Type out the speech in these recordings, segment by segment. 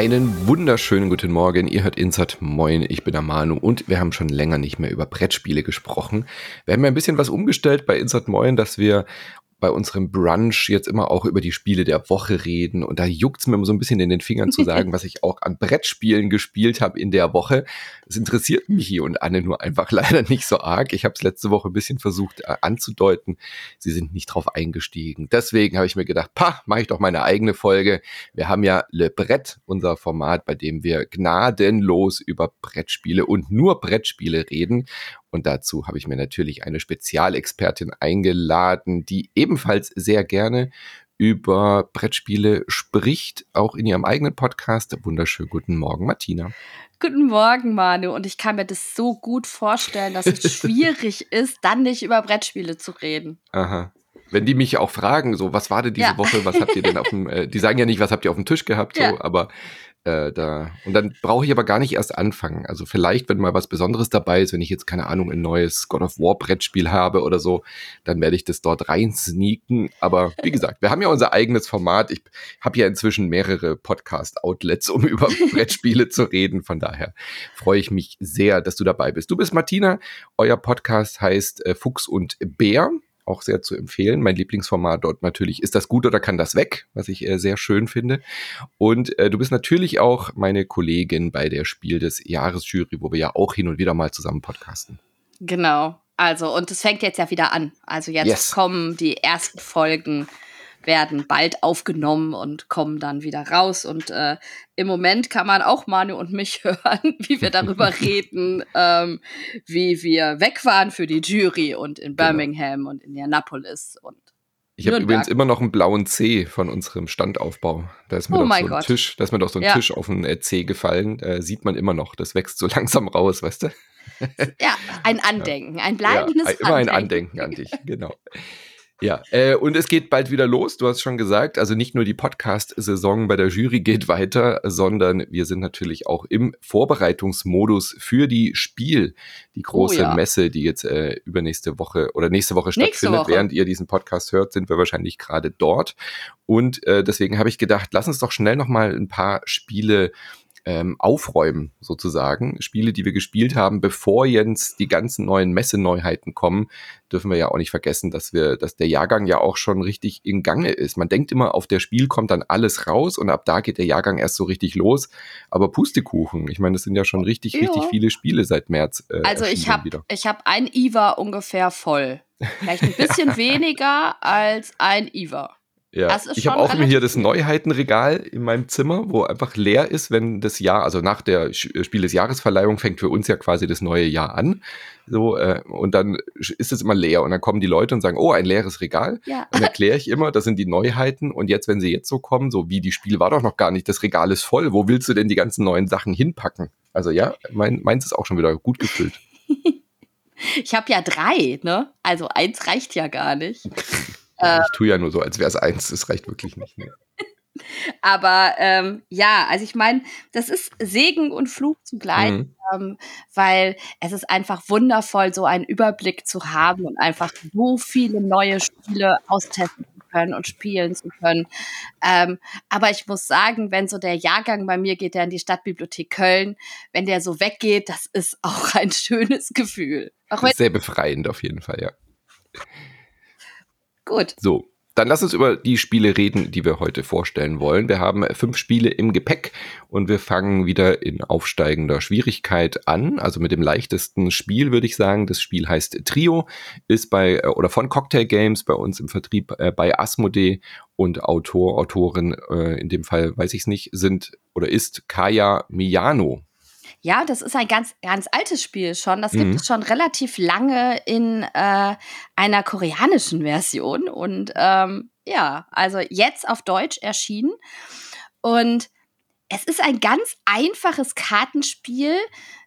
Einen wunderschönen guten Morgen. Ihr hört Insert Moin. Ich bin der Manu und wir haben schon länger nicht mehr über Brettspiele gesprochen. Wir haben ja ein bisschen was umgestellt bei Insert Moin, dass wir bei unserem Brunch jetzt immer auch über die Spiele der Woche reden. Und da juckt's mir immer so ein bisschen in den Fingern zu sagen, was ich auch an Brettspielen gespielt habe in der Woche. Es interessiert mich hier und Anne nur einfach leider nicht so arg. Ich habe es letzte Woche ein bisschen versucht äh, anzudeuten. Sie sind nicht drauf eingestiegen. Deswegen habe ich mir gedacht, pa, mache ich doch meine eigene Folge. Wir haben ja Le Brett, unser Format, bei dem wir gnadenlos über Brettspiele und nur Brettspiele reden. Und dazu habe ich mir natürlich eine Spezialexpertin eingeladen, die ebenfalls sehr gerne über Brettspiele spricht, auch in ihrem eigenen Podcast. Wunderschönen guten Morgen, Martina. Guten Morgen, Manu. Und ich kann mir das so gut vorstellen, dass es schwierig ist, dann nicht über Brettspiele zu reden. Aha. Wenn die mich auch fragen, so, was war denn diese ja. Woche, was habt ihr denn auf dem, äh, die sagen ja nicht, was habt ihr auf dem Tisch gehabt, so, ja. aber äh, da. Und dann brauche ich aber gar nicht erst anfangen. Also vielleicht, wenn mal was Besonderes dabei ist, wenn ich jetzt, keine Ahnung, ein neues God of War Brettspiel habe oder so, dann werde ich das dort rein sneaken. Aber wie gesagt, wir haben ja unser eigenes Format. Ich habe ja inzwischen mehrere Podcast-Outlets, um über Brettspiele zu reden. Von daher freue ich mich sehr, dass du dabei bist. Du bist Martina. Euer Podcast heißt äh, Fuchs und Bär auch sehr zu empfehlen. Mein Lieblingsformat dort natürlich ist das gut oder kann das weg, was ich äh, sehr schön finde. Und äh, du bist natürlich auch meine Kollegin bei der Spiel des Jahresjury, wo wir ja auch hin und wieder mal zusammen podcasten. Genau. Also, und es fängt jetzt ja wieder an. Also jetzt yes. kommen die ersten Folgen werden bald aufgenommen und kommen dann wieder raus. Und äh, im Moment kann man auch Manu und mich hören, wie wir darüber reden, ähm, wie wir weg waren für die Jury und in genau. Birmingham genau. und in Indianapolis und ich habe übrigens immer noch einen blauen C von unserem Standaufbau. Da ist mir oh doch so ein Gott. Tisch, da ist mir doch so ein ja. Tisch auf den äh, C gefallen. Äh, sieht man immer noch. Das wächst so langsam raus, weißt du? Ja, ein Andenken, ein bleibendes ja, immer Andenken. Immer ein Andenken an dich, genau. Ja, äh, und es geht bald wieder los. Du hast schon gesagt, also nicht nur die Podcast-Saison bei der Jury geht weiter, sondern wir sind natürlich auch im Vorbereitungsmodus für die Spiel, die große oh, ja. Messe, die jetzt äh, übernächste Woche oder nächste Woche nächste stattfindet. Woche. Während ihr diesen Podcast hört, sind wir wahrscheinlich gerade dort. Und äh, deswegen habe ich gedacht, lass uns doch schnell noch mal ein paar Spiele ähm, aufräumen, sozusagen. Spiele, die wir gespielt haben, bevor jetzt die ganzen neuen Messeneuheiten kommen, dürfen wir ja auch nicht vergessen, dass wir, dass der Jahrgang ja auch schon richtig in Gange ist. Man denkt immer, auf der Spiel kommt dann alles raus und ab da geht der Jahrgang erst so richtig los. Aber Pustekuchen, ich meine, das sind ja schon richtig, ja. richtig viele Spiele seit März. Äh, also ich habe ich habe ein IVA ungefähr voll. Vielleicht ein bisschen weniger als ein IVA. Ja, ich habe auch immer hier das Neuheitenregal in meinem Zimmer, wo einfach leer ist, wenn das Jahr, also nach der äh, Spiel des Jahresverleihung fängt für uns ja quasi das neue Jahr an. So, äh, und dann ist es immer leer und dann kommen die Leute und sagen, oh, ein leeres Regal. Ja. Dann erkläre ich immer, das sind die Neuheiten und jetzt, wenn sie jetzt so kommen, so wie die Spiel war doch noch gar nicht, das Regal ist voll, wo willst du denn die ganzen neuen Sachen hinpacken? Also ja, mein, meins ist auch schon wieder gut gefüllt. ich habe ja drei, ne? Also eins reicht ja gar nicht. Ja, ich tue ja nur so, als wäre es eins. Das reicht wirklich nicht. Ne? Aber ähm, ja, also ich meine, das ist Segen und Fluch zugleich, mhm. ähm, weil es ist einfach wundervoll, so einen Überblick zu haben und einfach so viele neue Spiele austesten zu können und spielen zu können. Ähm, aber ich muss sagen, wenn so der Jahrgang bei mir geht, der in die Stadtbibliothek Köln, wenn der so weggeht, das ist auch ein schönes Gefühl. Auch Sehr befreiend auf jeden Fall, ja. Gut. So, dann lass uns über die Spiele reden, die wir heute vorstellen wollen. Wir haben fünf Spiele im Gepäck und wir fangen wieder in aufsteigender Schwierigkeit an. Also mit dem leichtesten Spiel würde ich sagen. Das Spiel heißt Trio, ist bei äh, oder von Cocktail Games bei uns im Vertrieb äh, bei Asmodee und Autor, Autorin, äh, in dem Fall weiß ich es nicht, sind oder ist Kaya Miyano. Ja, das ist ein ganz, ganz altes Spiel schon. Das gibt mhm. es schon relativ lange in äh, einer koreanischen Version. Und ähm, ja, also jetzt auf Deutsch erschienen. Und es ist ein ganz einfaches Kartenspiel,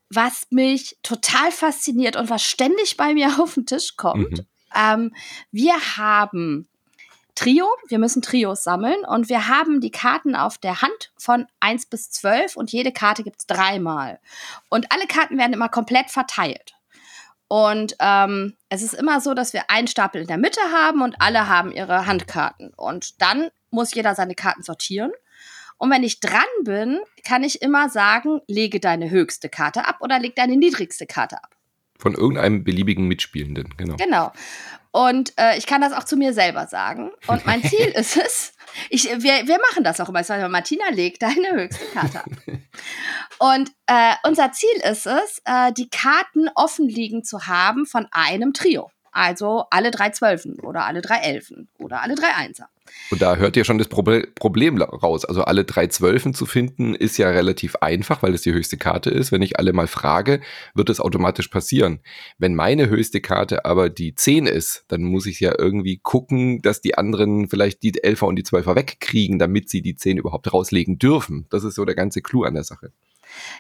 was mich total fasziniert und was ständig bei mir auf den Tisch kommt. Mhm. Ähm, wir haben Trio. Wir müssen Trios sammeln und wir haben die Karten auf der Hand von 1 bis 12 und jede Karte gibt es dreimal. Und alle Karten werden immer komplett verteilt. Und ähm, es ist immer so, dass wir einen Stapel in der Mitte haben und alle haben ihre Handkarten. Und dann muss jeder seine Karten sortieren. Und wenn ich dran bin, kann ich immer sagen, lege deine höchste Karte ab oder leg deine niedrigste Karte ab. Von irgendeinem beliebigen Mitspielenden, genau. Genau. Und äh, ich kann das auch zu mir selber sagen. Und mein Ziel ist es, ich, wir, wir machen das auch immer. Ich sage, Martina, leg deine höchste Karte ab. Und äh, unser Ziel ist es, äh, die Karten offen liegen zu haben von einem Trio. Also alle drei Zwölfen oder alle drei Elfen oder alle drei Einser. Und da hört ihr schon das Problem raus. Also alle drei Zwölfen zu finden, ist ja relativ einfach, weil es die höchste Karte ist. Wenn ich alle mal frage, wird es automatisch passieren. Wenn meine höchste Karte aber die Zehn ist, dann muss ich ja irgendwie gucken, dass die anderen vielleicht die Elfer und die Zwölfer wegkriegen, damit sie die Zehn überhaupt rauslegen dürfen. Das ist so der ganze Clou an der Sache.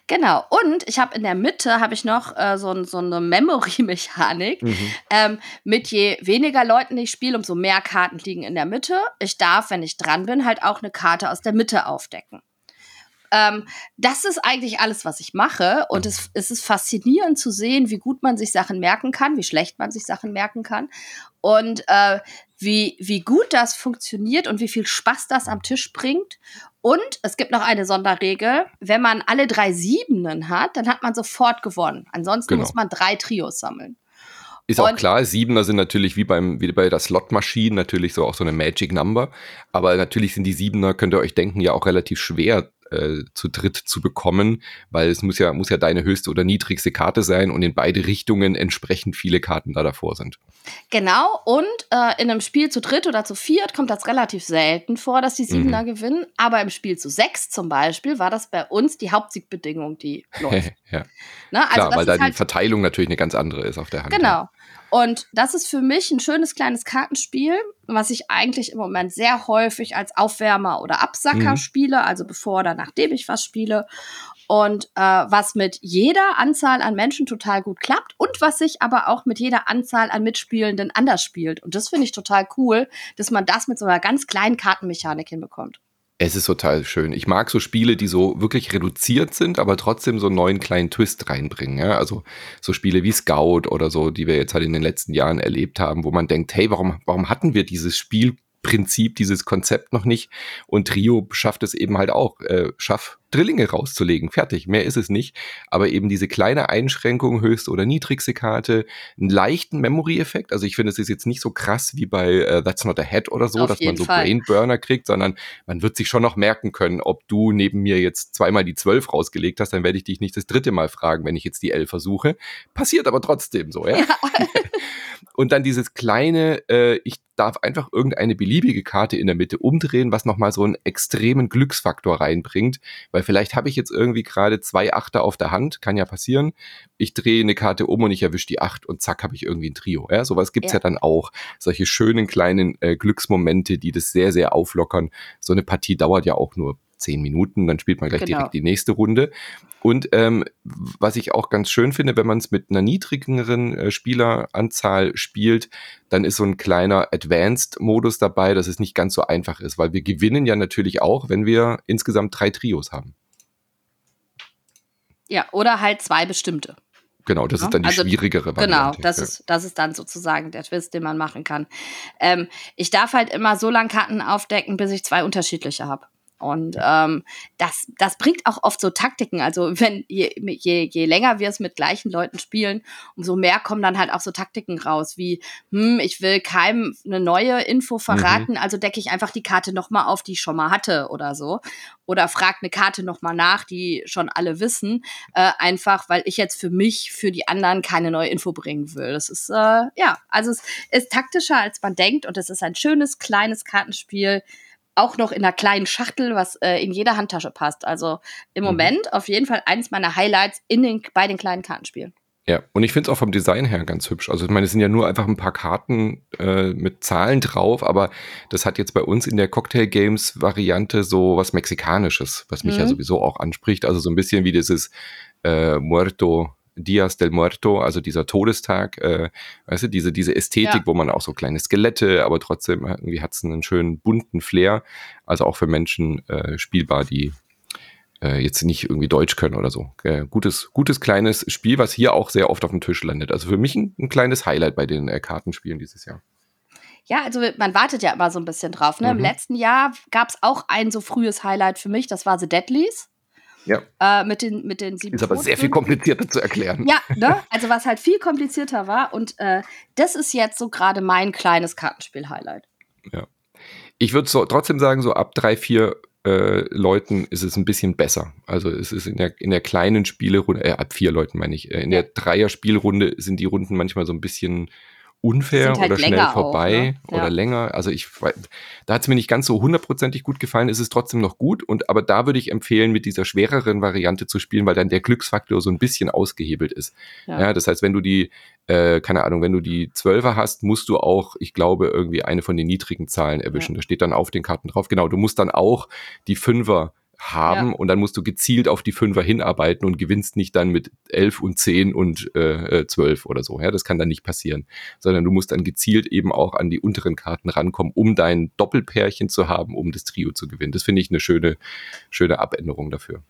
Genau. Und ich habe in der Mitte habe ich noch äh, so, so eine Memory-Mechanik. Mhm. Ähm, mit je weniger Leuten ich spiele, umso mehr Karten liegen in der Mitte. Ich darf, wenn ich dran bin, halt auch eine Karte aus der Mitte aufdecken. Ähm, das ist eigentlich alles, was ich mache. Und es, es ist faszinierend zu sehen, wie gut man sich Sachen merken kann, wie schlecht man sich Sachen merken kann. Und äh, wie, wie gut das funktioniert und wie viel Spaß das am Tisch bringt. Und es gibt noch eine Sonderregel. Wenn man alle drei Siebenen hat, dann hat man sofort gewonnen. Ansonsten genau. muss man drei Trios sammeln. Ist auch klar, Siebener sind natürlich wie beim wie bei der Slot-Maschine natürlich so auch so eine Magic Number. Aber natürlich sind die Siebener, könnt ihr euch denken, ja auch relativ schwer äh, zu dritt zu bekommen, weil es muss ja, muss ja deine höchste oder niedrigste Karte sein und in beide Richtungen entsprechend viele Karten da davor sind. Genau, und äh, in einem Spiel zu dritt oder zu viert kommt das relativ selten vor, dass die Siebener mhm. gewinnen, aber im Spiel zu sechs zum Beispiel war das bei uns die Hauptsiegbedingung, die läuft. ja. Na, also Klar, weil da halt die Verteilung natürlich eine ganz andere ist auf der Hand. Genau. Und das ist für mich ein schönes kleines Kartenspiel, was ich eigentlich im Moment sehr häufig als Aufwärmer oder Absacker mhm. spiele, also bevor oder nachdem ich was spiele. Und äh, was mit jeder Anzahl an Menschen total gut klappt und was sich aber auch mit jeder Anzahl an Mitspielenden anders spielt. Und das finde ich total cool, dass man das mit so einer ganz kleinen Kartenmechanik hinbekommt. Es ist total schön. Ich mag so Spiele, die so wirklich reduziert sind, aber trotzdem so einen neuen kleinen Twist reinbringen. Ja? Also so Spiele wie Scout oder so, die wir jetzt halt in den letzten Jahren erlebt haben, wo man denkt, hey, warum, warum hatten wir dieses Spiel Prinzip, dieses Konzept noch nicht. Und Trio schafft es eben halt auch. Äh, schaff Drillinge rauszulegen. Fertig. Mehr ist es nicht. Aber eben diese kleine Einschränkung, höchste oder niedrigste Karte, einen leichten Memory-Effekt. Also ich finde, es ist jetzt nicht so krass wie bei uh, That's Not a Head oder so, Auf dass man so Fall. Brainburner kriegt, sondern man wird sich schon noch merken können, ob du neben mir jetzt zweimal die zwölf rausgelegt hast, dann werde ich dich nicht das dritte Mal fragen, wenn ich jetzt die elf versuche. Passiert aber trotzdem so, ja. ja. Und dann dieses kleine, äh, ich darf einfach irgendeine beliebige Karte in der Mitte umdrehen, was nochmal so einen extremen Glücksfaktor reinbringt, weil vielleicht habe ich jetzt irgendwie gerade zwei Achter auf der Hand, kann ja passieren. Ich drehe eine Karte um und ich erwische die Acht und zack habe ich irgendwie ein Trio. Ja, sowas gibt's ja. ja dann auch. Solche schönen kleinen äh, Glücksmomente, die das sehr, sehr auflockern. So eine Partie dauert ja auch nur zehn Minuten, dann spielt man gleich genau. direkt die nächste Runde. Und ähm, was ich auch ganz schön finde, wenn man es mit einer niedrigeren äh, Spieleranzahl spielt, dann ist so ein kleiner Advanced-Modus dabei, dass es nicht ganz so einfach ist, weil wir gewinnen ja natürlich auch, wenn wir insgesamt drei Trios haben. Ja, oder halt zwei bestimmte. Genau, das ja. ist dann die also, schwierigere genau, Variante. Genau, das, ja. ist, das ist dann sozusagen der Twist, den man machen kann. Ähm, ich darf halt immer so lange Karten aufdecken, bis ich zwei unterschiedliche habe. Und ähm, das, das bringt auch oft so Taktiken. Also wenn je, je, je länger wir es mit gleichen Leuten spielen, umso mehr kommen dann halt auch so Taktiken raus, wie, hm, ich will keinem eine neue Info verraten, mhm. also decke ich einfach die Karte nochmal auf, die ich schon mal hatte oder so. Oder frag eine Karte nochmal nach, die schon alle wissen, äh, einfach weil ich jetzt für mich, für die anderen keine neue Info bringen will. Das ist, äh, ja, also es ist taktischer, als man denkt und es ist ein schönes, kleines Kartenspiel auch noch in einer kleinen Schachtel, was äh, in jeder Handtasche passt. Also im mhm. Moment auf jeden Fall eines meiner Highlights in den, bei den kleinen Kartenspielen. Ja, und ich finde es auch vom Design her ganz hübsch. Also ich meine, es sind ja nur einfach ein paar Karten äh, mit Zahlen drauf, aber das hat jetzt bei uns in der Cocktail Games Variante so was Mexikanisches, was mich mhm. ja sowieso auch anspricht. Also so ein bisschen wie dieses äh, Muerto Dias del Muerto, also dieser Todestag, äh, weißt du, diese, diese Ästhetik, ja. wo man auch so kleine Skelette, aber trotzdem irgendwie hat es einen schönen bunten Flair. Also auch für Menschen äh, spielbar, die äh, jetzt nicht irgendwie Deutsch können oder so. Äh, gutes, gutes kleines Spiel, was hier auch sehr oft auf dem Tisch landet. Also für mich ein, ein kleines Highlight bei den äh, Kartenspielen dieses Jahr. Ja, also man wartet ja immer so ein bisschen drauf. Ne? Mhm. Im letzten Jahr gab es auch ein so frühes Highlight für mich, das war The Deadlies. Ja. Äh, mit, den, mit den sieben Ist aber sehr viel komplizierter zu erklären. Ja, ne? also was halt viel komplizierter war. Und äh, das ist jetzt so gerade mein kleines Kartenspiel-Highlight. Ja. Ich würde so, trotzdem sagen, so ab drei, vier äh, Leuten ist es ein bisschen besser. Also es ist in der, in der kleinen Spielerunde, äh, ab vier Leuten meine ich, äh, in der Dreier-Spielrunde sind die Runden manchmal so ein bisschen unfair halt oder schnell vorbei auch, ne? oder ja. länger. Also ich, da hat es mir nicht ganz so hundertprozentig gut gefallen, ist es trotzdem noch gut. Und aber da würde ich empfehlen, mit dieser schwereren Variante zu spielen, weil dann der Glücksfaktor so ein bisschen ausgehebelt ist. Ja, ja das heißt, wenn du die, äh, keine Ahnung, wenn du die Zwölfer hast, musst du auch, ich glaube, irgendwie eine von den niedrigen Zahlen erwischen. Ja. Da steht dann auf den Karten drauf. Genau, du musst dann auch die Fünfer haben ja. und dann musst du gezielt auf die Fünfer hinarbeiten und gewinnst nicht dann mit elf und zehn und äh, zwölf oder so. Ja, das kann dann nicht passieren, sondern du musst dann gezielt eben auch an die unteren Karten rankommen, um dein Doppelpärchen zu haben, um das Trio zu gewinnen. Das finde ich eine schöne, schöne Abänderung dafür.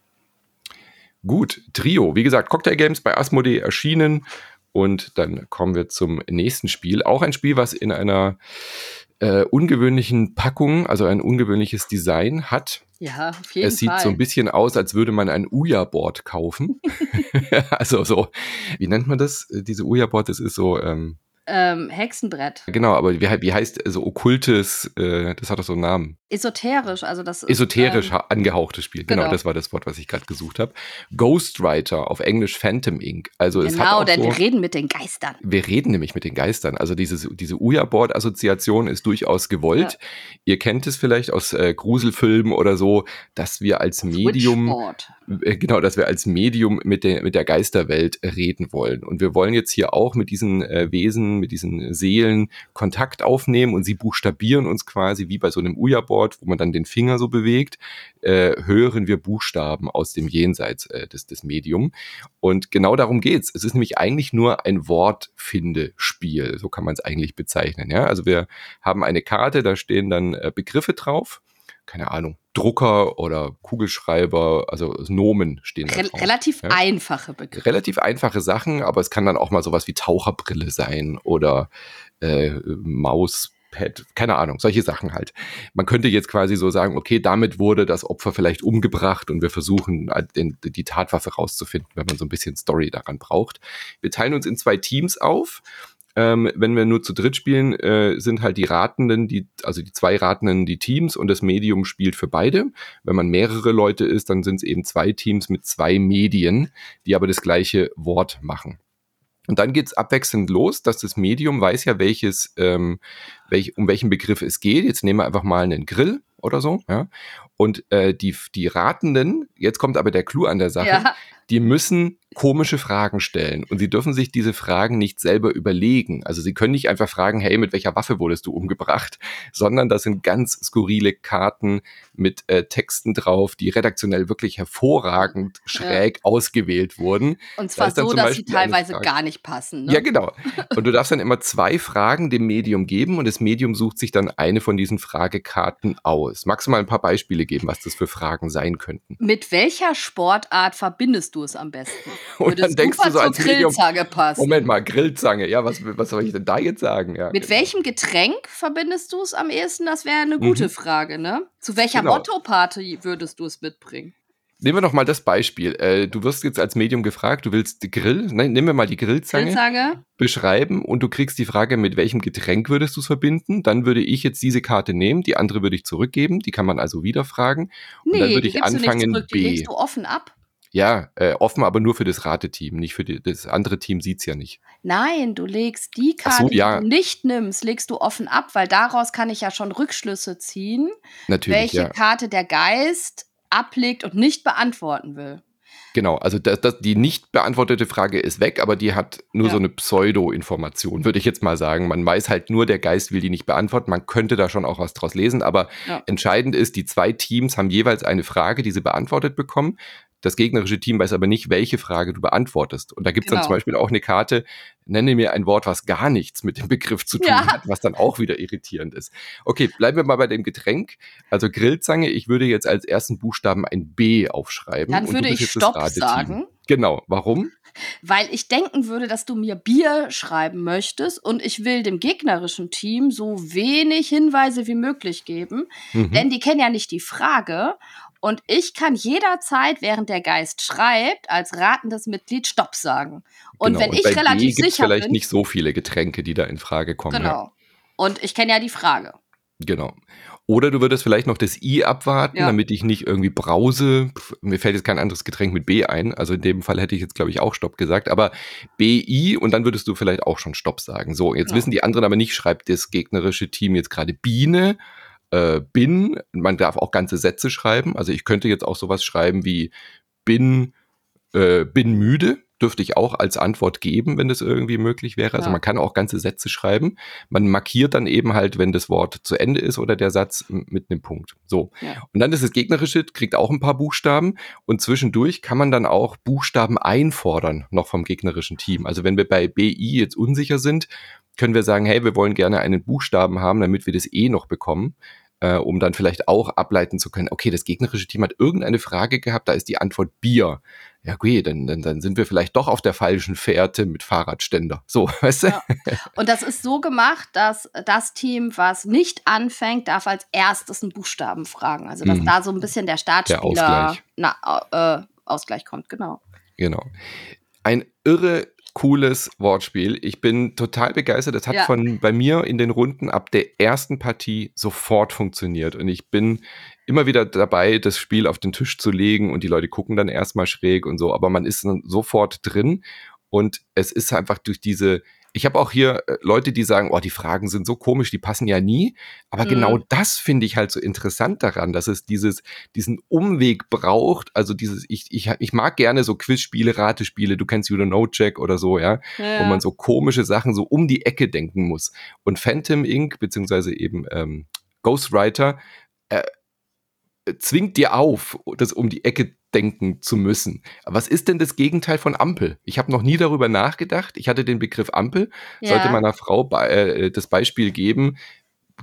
Gut, Trio. Wie gesagt, Cocktail Games bei Asmodee erschienen. Und dann kommen wir zum nächsten Spiel. Auch ein Spiel, was in einer äh, ungewöhnlichen Packung, also ein ungewöhnliches Design hat. Ja, auf jeden es sieht Fall. so ein bisschen aus, als würde man ein Uja-Board kaufen. also so, wie nennt man das? Diese Uja-Board, das ist so, ähm, ähm, Hexenbrett. Genau, aber wie, wie heißt so also okkultes, äh, das hat doch so einen Namen. Esoterisch, also das ist. Esoterisch ähm, angehauchtes Spiel, genau, genau, das war das Wort, was ich gerade gesucht habe. Ghostwriter, auf Englisch Phantom Inc. Also genau, es hat auch denn so, wir reden mit den Geistern. Wir reden nämlich mit den Geistern. Also dieses, diese Ouija-Board-Assoziation ist durchaus gewollt. Ja. Ihr kennt es vielleicht aus äh, Gruselfilmen oder so, dass wir als Medium. Witchboard äh, genau, dass wir als Medium mit der, mit der Geisterwelt reden wollen. Und wir wollen jetzt hier auch mit diesen äh, Wesen, mit diesen Seelen Kontakt aufnehmen und sie buchstabieren uns quasi wie bei so einem Uja-Board, wo man dann den Finger so bewegt, äh, hören wir Buchstaben aus dem Jenseits äh, des, des Medium. Und genau darum geht's. Es ist nämlich eigentlich nur ein Wortfindespiel, so kann man es eigentlich bezeichnen. Ja? Also wir haben eine Karte, da stehen dann äh, Begriffe drauf keine Ahnung, Drucker oder Kugelschreiber, also Nomen stehen da. Re drauf, relativ ja? einfache Begriffe. Relativ einfache Sachen, aber es kann dann auch mal sowas wie Taucherbrille sein oder äh, Mauspad, keine Ahnung, solche Sachen halt. Man könnte jetzt quasi so sagen, okay, damit wurde das Opfer vielleicht umgebracht und wir versuchen, den, die Tatwaffe rauszufinden, wenn man so ein bisschen Story daran braucht. Wir teilen uns in zwei Teams auf ähm, wenn wir nur zu dritt spielen, äh, sind halt die Ratenden, die, also die zwei Ratenden die Teams und das Medium spielt für beide. Wenn man mehrere Leute ist, dann sind es eben zwei Teams mit zwei Medien, die aber das gleiche Wort machen. Und dann geht's abwechselnd los, dass das Medium weiß ja, welches, ähm, welch, um welchen Begriff es geht. Jetzt nehmen wir einfach mal einen Grill oder so. Ja? Und äh, die, die Ratenden, jetzt kommt aber der Clou an der Sache, ja. Die müssen komische Fragen stellen und sie dürfen sich diese Fragen nicht selber überlegen. Also sie können nicht einfach fragen, hey, mit welcher Waffe wurdest du umgebracht, sondern das sind ganz skurrile Karten mit äh, Texten drauf, die redaktionell wirklich hervorragend schräg ja. ausgewählt wurden. Und zwar da so, dass sie teilweise gar nicht passen. Ne? Ja, genau. Und du darfst dann immer zwei Fragen dem Medium geben und das Medium sucht sich dann eine von diesen Fragekarten aus. Magst du mal ein paar Beispiele geben, was das für Fragen sein könnten? Mit welcher Sportart verbindest du es am besten? Und dann denkst du so als Grillzange passt. Moment mal, Grillzange, ja, was, was soll ich denn da jetzt sagen? Ja, Mit genau. welchem Getränk verbindest du es am ehesten? Das wäre eine gute mhm. Frage, ne? Zu welcher genau. Motto-Party würdest du es mitbringen? Nehmen wir doch mal das Beispiel. Äh, du wirst jetzt als Medium gefragt, du willst Grill, nein, nehmen wir mal die Grillzange, Grillzange, beschreiben und du kriegst die Frage, mit welchem Getränk würdest du es verbinden? Dann würde ich jetzt diese Karte nehmen, die andere würde ich zurückgeben, die kann man also wieder fragen. Und nee, dann würde ich anfangen, du B. Die legst du offen ab. Ja, äh, offen, aber nur für das Rateteam, nicht für die, das andere Team sieht's ja nicht. Nein, du legst die Karte, so, ja. die du nicht nimmst, legst du offen ab, weil daraus kann ich ja schon Rückschlüsse ziehen, Natürlich, welche ja. Karte der Geist ablegt und nicht beantworten will. Genau, also das, das, die nicht beantwortete Frage ist weg, aber die hat nur ja. so eine Pseudo-Information, würde ich jetzt mal sagen. Man weiß halt nur, der Geist will die nicht beantworten. Man könnte da schon auch was draus lesen, aber ja. entscheidend ist, die zwei Teams haben jeweils eine Frage, die sie beantwortet bekommen. Das gegnerische Team weiß aber nicht, welche Frage du beantwortest. Und da gibt es genau. dann zum Beispiel auch eine Karte, nenne mir ein Wort, was gar nichts mit dem Begriff zu tun ja. hat, was dann auch wieder irritierend ist. Okay, bleiben wir mal bei dem Getränk. Also Grillzange, ich würde jetzt als ersten Buchstaben ein B aufschreiben. Dann würde ich Stopp sagen. Genau, warum? Weil ich denken würde, dass du mir Bier schreiben möchtest und ich will dem gegnerischen Team so wenig Hinweise wie möglich geben, mhm. denn die kennen ja nicht die Frage und ich kann jederzeit, während der Geist schreibt, als ratendes Mitglied Stopp sagen. Und genau. wenn und ich relativ B sicher vielleicht bin, nicht so viele Getränke, die da in Frage kommen. Genau. Ja. Und ich kenne ja die Frage. Genau. Oder du würdest vielleicht noch das I abwarten, ja. damit ich nicht irgendwie brause. Pff, mir fällt jetzt kein anderes Getränk mit B ein. Also in dem Fall hätte ich jetzt, glaube ich, auch Stopp gesagt. Aber BI und dann würdest du vielleicht auch schon Stopp sagen. So, jetzt ja. wissen die anderen aber nicht, schreibt das gegnerische Team jetzt gerade Biene, äh, bin. Man darf auch ganze Sätze schreiben. Also ich könnte jetzt auch sowas schreiben wie bin, äh, bin müde dürfte ich auch als Antwort geben, wenn das irgendwie möglich wäre. Also ja. man kann auch ganze Sätze schreiben. Man markiert dann eben halt, wenn das Wort zu Ende ist oder der Satz mit einem Punkt. So. Ja. Und dann ist das gegnerische, kriegt auch ein paar Buchstaben und zwischendurch kann man dann auch Buchstaben einfordern, noch vom gegnerischen Team. Also wenn wir bei BI jetzt unsicher sind, können wir sagen, hey, wir wollen gerne einen Buchstaben haben, damit wir das E noch bekommen äh, um dann vielleicht auch ableiten zu können, okay, das gegnerische Team hat irgendeine Frage gehabt, da ist die Antwort Bier. Ja, okay, dann, dann, dann sind wir vielleicht doch auf der falschen Fährte mit Fahrradständer. So, weißt du? Ja. Und das ist so gemacht, dass das Team, was nicht anfängt, darf als erstes einen Buchstaben fragen. Also, dass mhm. da so ein bisschen der Startspieler der Ausgleich. Na, äh, Ausgleich kommt, genau. Genau. Ein irre cooles Wortspiel. Ich bin total begeistert. Das hat ja. von bei mir in den Runden ab der ersten Partie sofort funktioniert. Und ich bin immer wieder dabei, das Spiel auf den Tisch zu legen und die Leute gucken dann erstmal schräg und so, aber man ist dann sofort drin. Und es ist einfach durch diese ich habe auch hier äh, Leute, die sagen, oh, die Fragen sind so komisch, die passen ja nie. Aber genau mhm. genau das finde ich halt so interessant daran, dass es dieses, diesen Umweg braucht. Also dieses, ich, ich, ich mag gerne so Quizspiele, Ratespiele, du kennst You Don't Know Jack oder so, ja, ja, wo man so komische Sachen so um die Ecke denken muss. Und Phantom Inc., beziehungsweise eben ähm, Ghostwriter, äh, zwingt dir auf, das um die Ecke denken zu müssen. Was ist denn das Gegenteil von Ampel? Ich habe noch nie darüber nachgedacht. Ich hatte den Begriff Ampel, ja. sollte meiner Frau bei, äh, das Beispiel geben,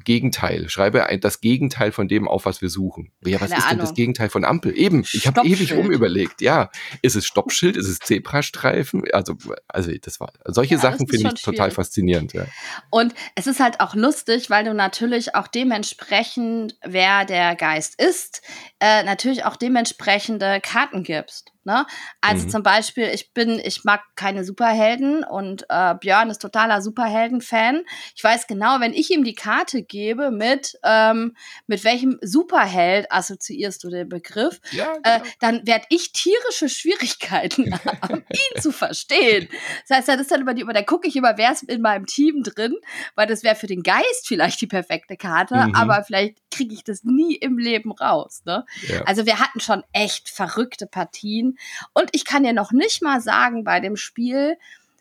Gegenteil. Schreibe ein, das Gegenteil von dem auf, was wir suchen. Ja, was Keine ist Ahnung. denn das Gegenteil von Ampel? Eben, ich habe ewig rumüberlegt. Ja, ist es Stoppschild? Ist es Zebrastreifen? Also, also das war solche ja, Sachen finde ich total faszinierend. Ja. Und es ist halt auch lustig, weil du natürlich auch dementsprechend, wer der Geist ist, äh, natürlich auch dementsprechende Karten gibst. Ne? Also mhm. zum Beispiel, ich bin, ich mag keine Superhelden und äh, Björn ist totaler Superhelden-Fan. Ich weiß genau, wenn ich ihm die Karte gebe mit, ähm, mit welchem Superheld assoziierst du den Begriff, ja, äh, genau. äh, dann werde ich tierische Schwierigkeiten haben, ihn zu verstehen. Das heißt, das ist dann über die, da gucke ich immer, wer ist in meinem Team drin, weil das wäre für den Geist vielleicht die perfekte Karte, mhm. aber vielleicht kriege ich das nie im Leben raus. Ne? Ja. Also wir hatten schon echt verrückte Partien und ich kann dir noch nicht mal sagen bei dem Spiel,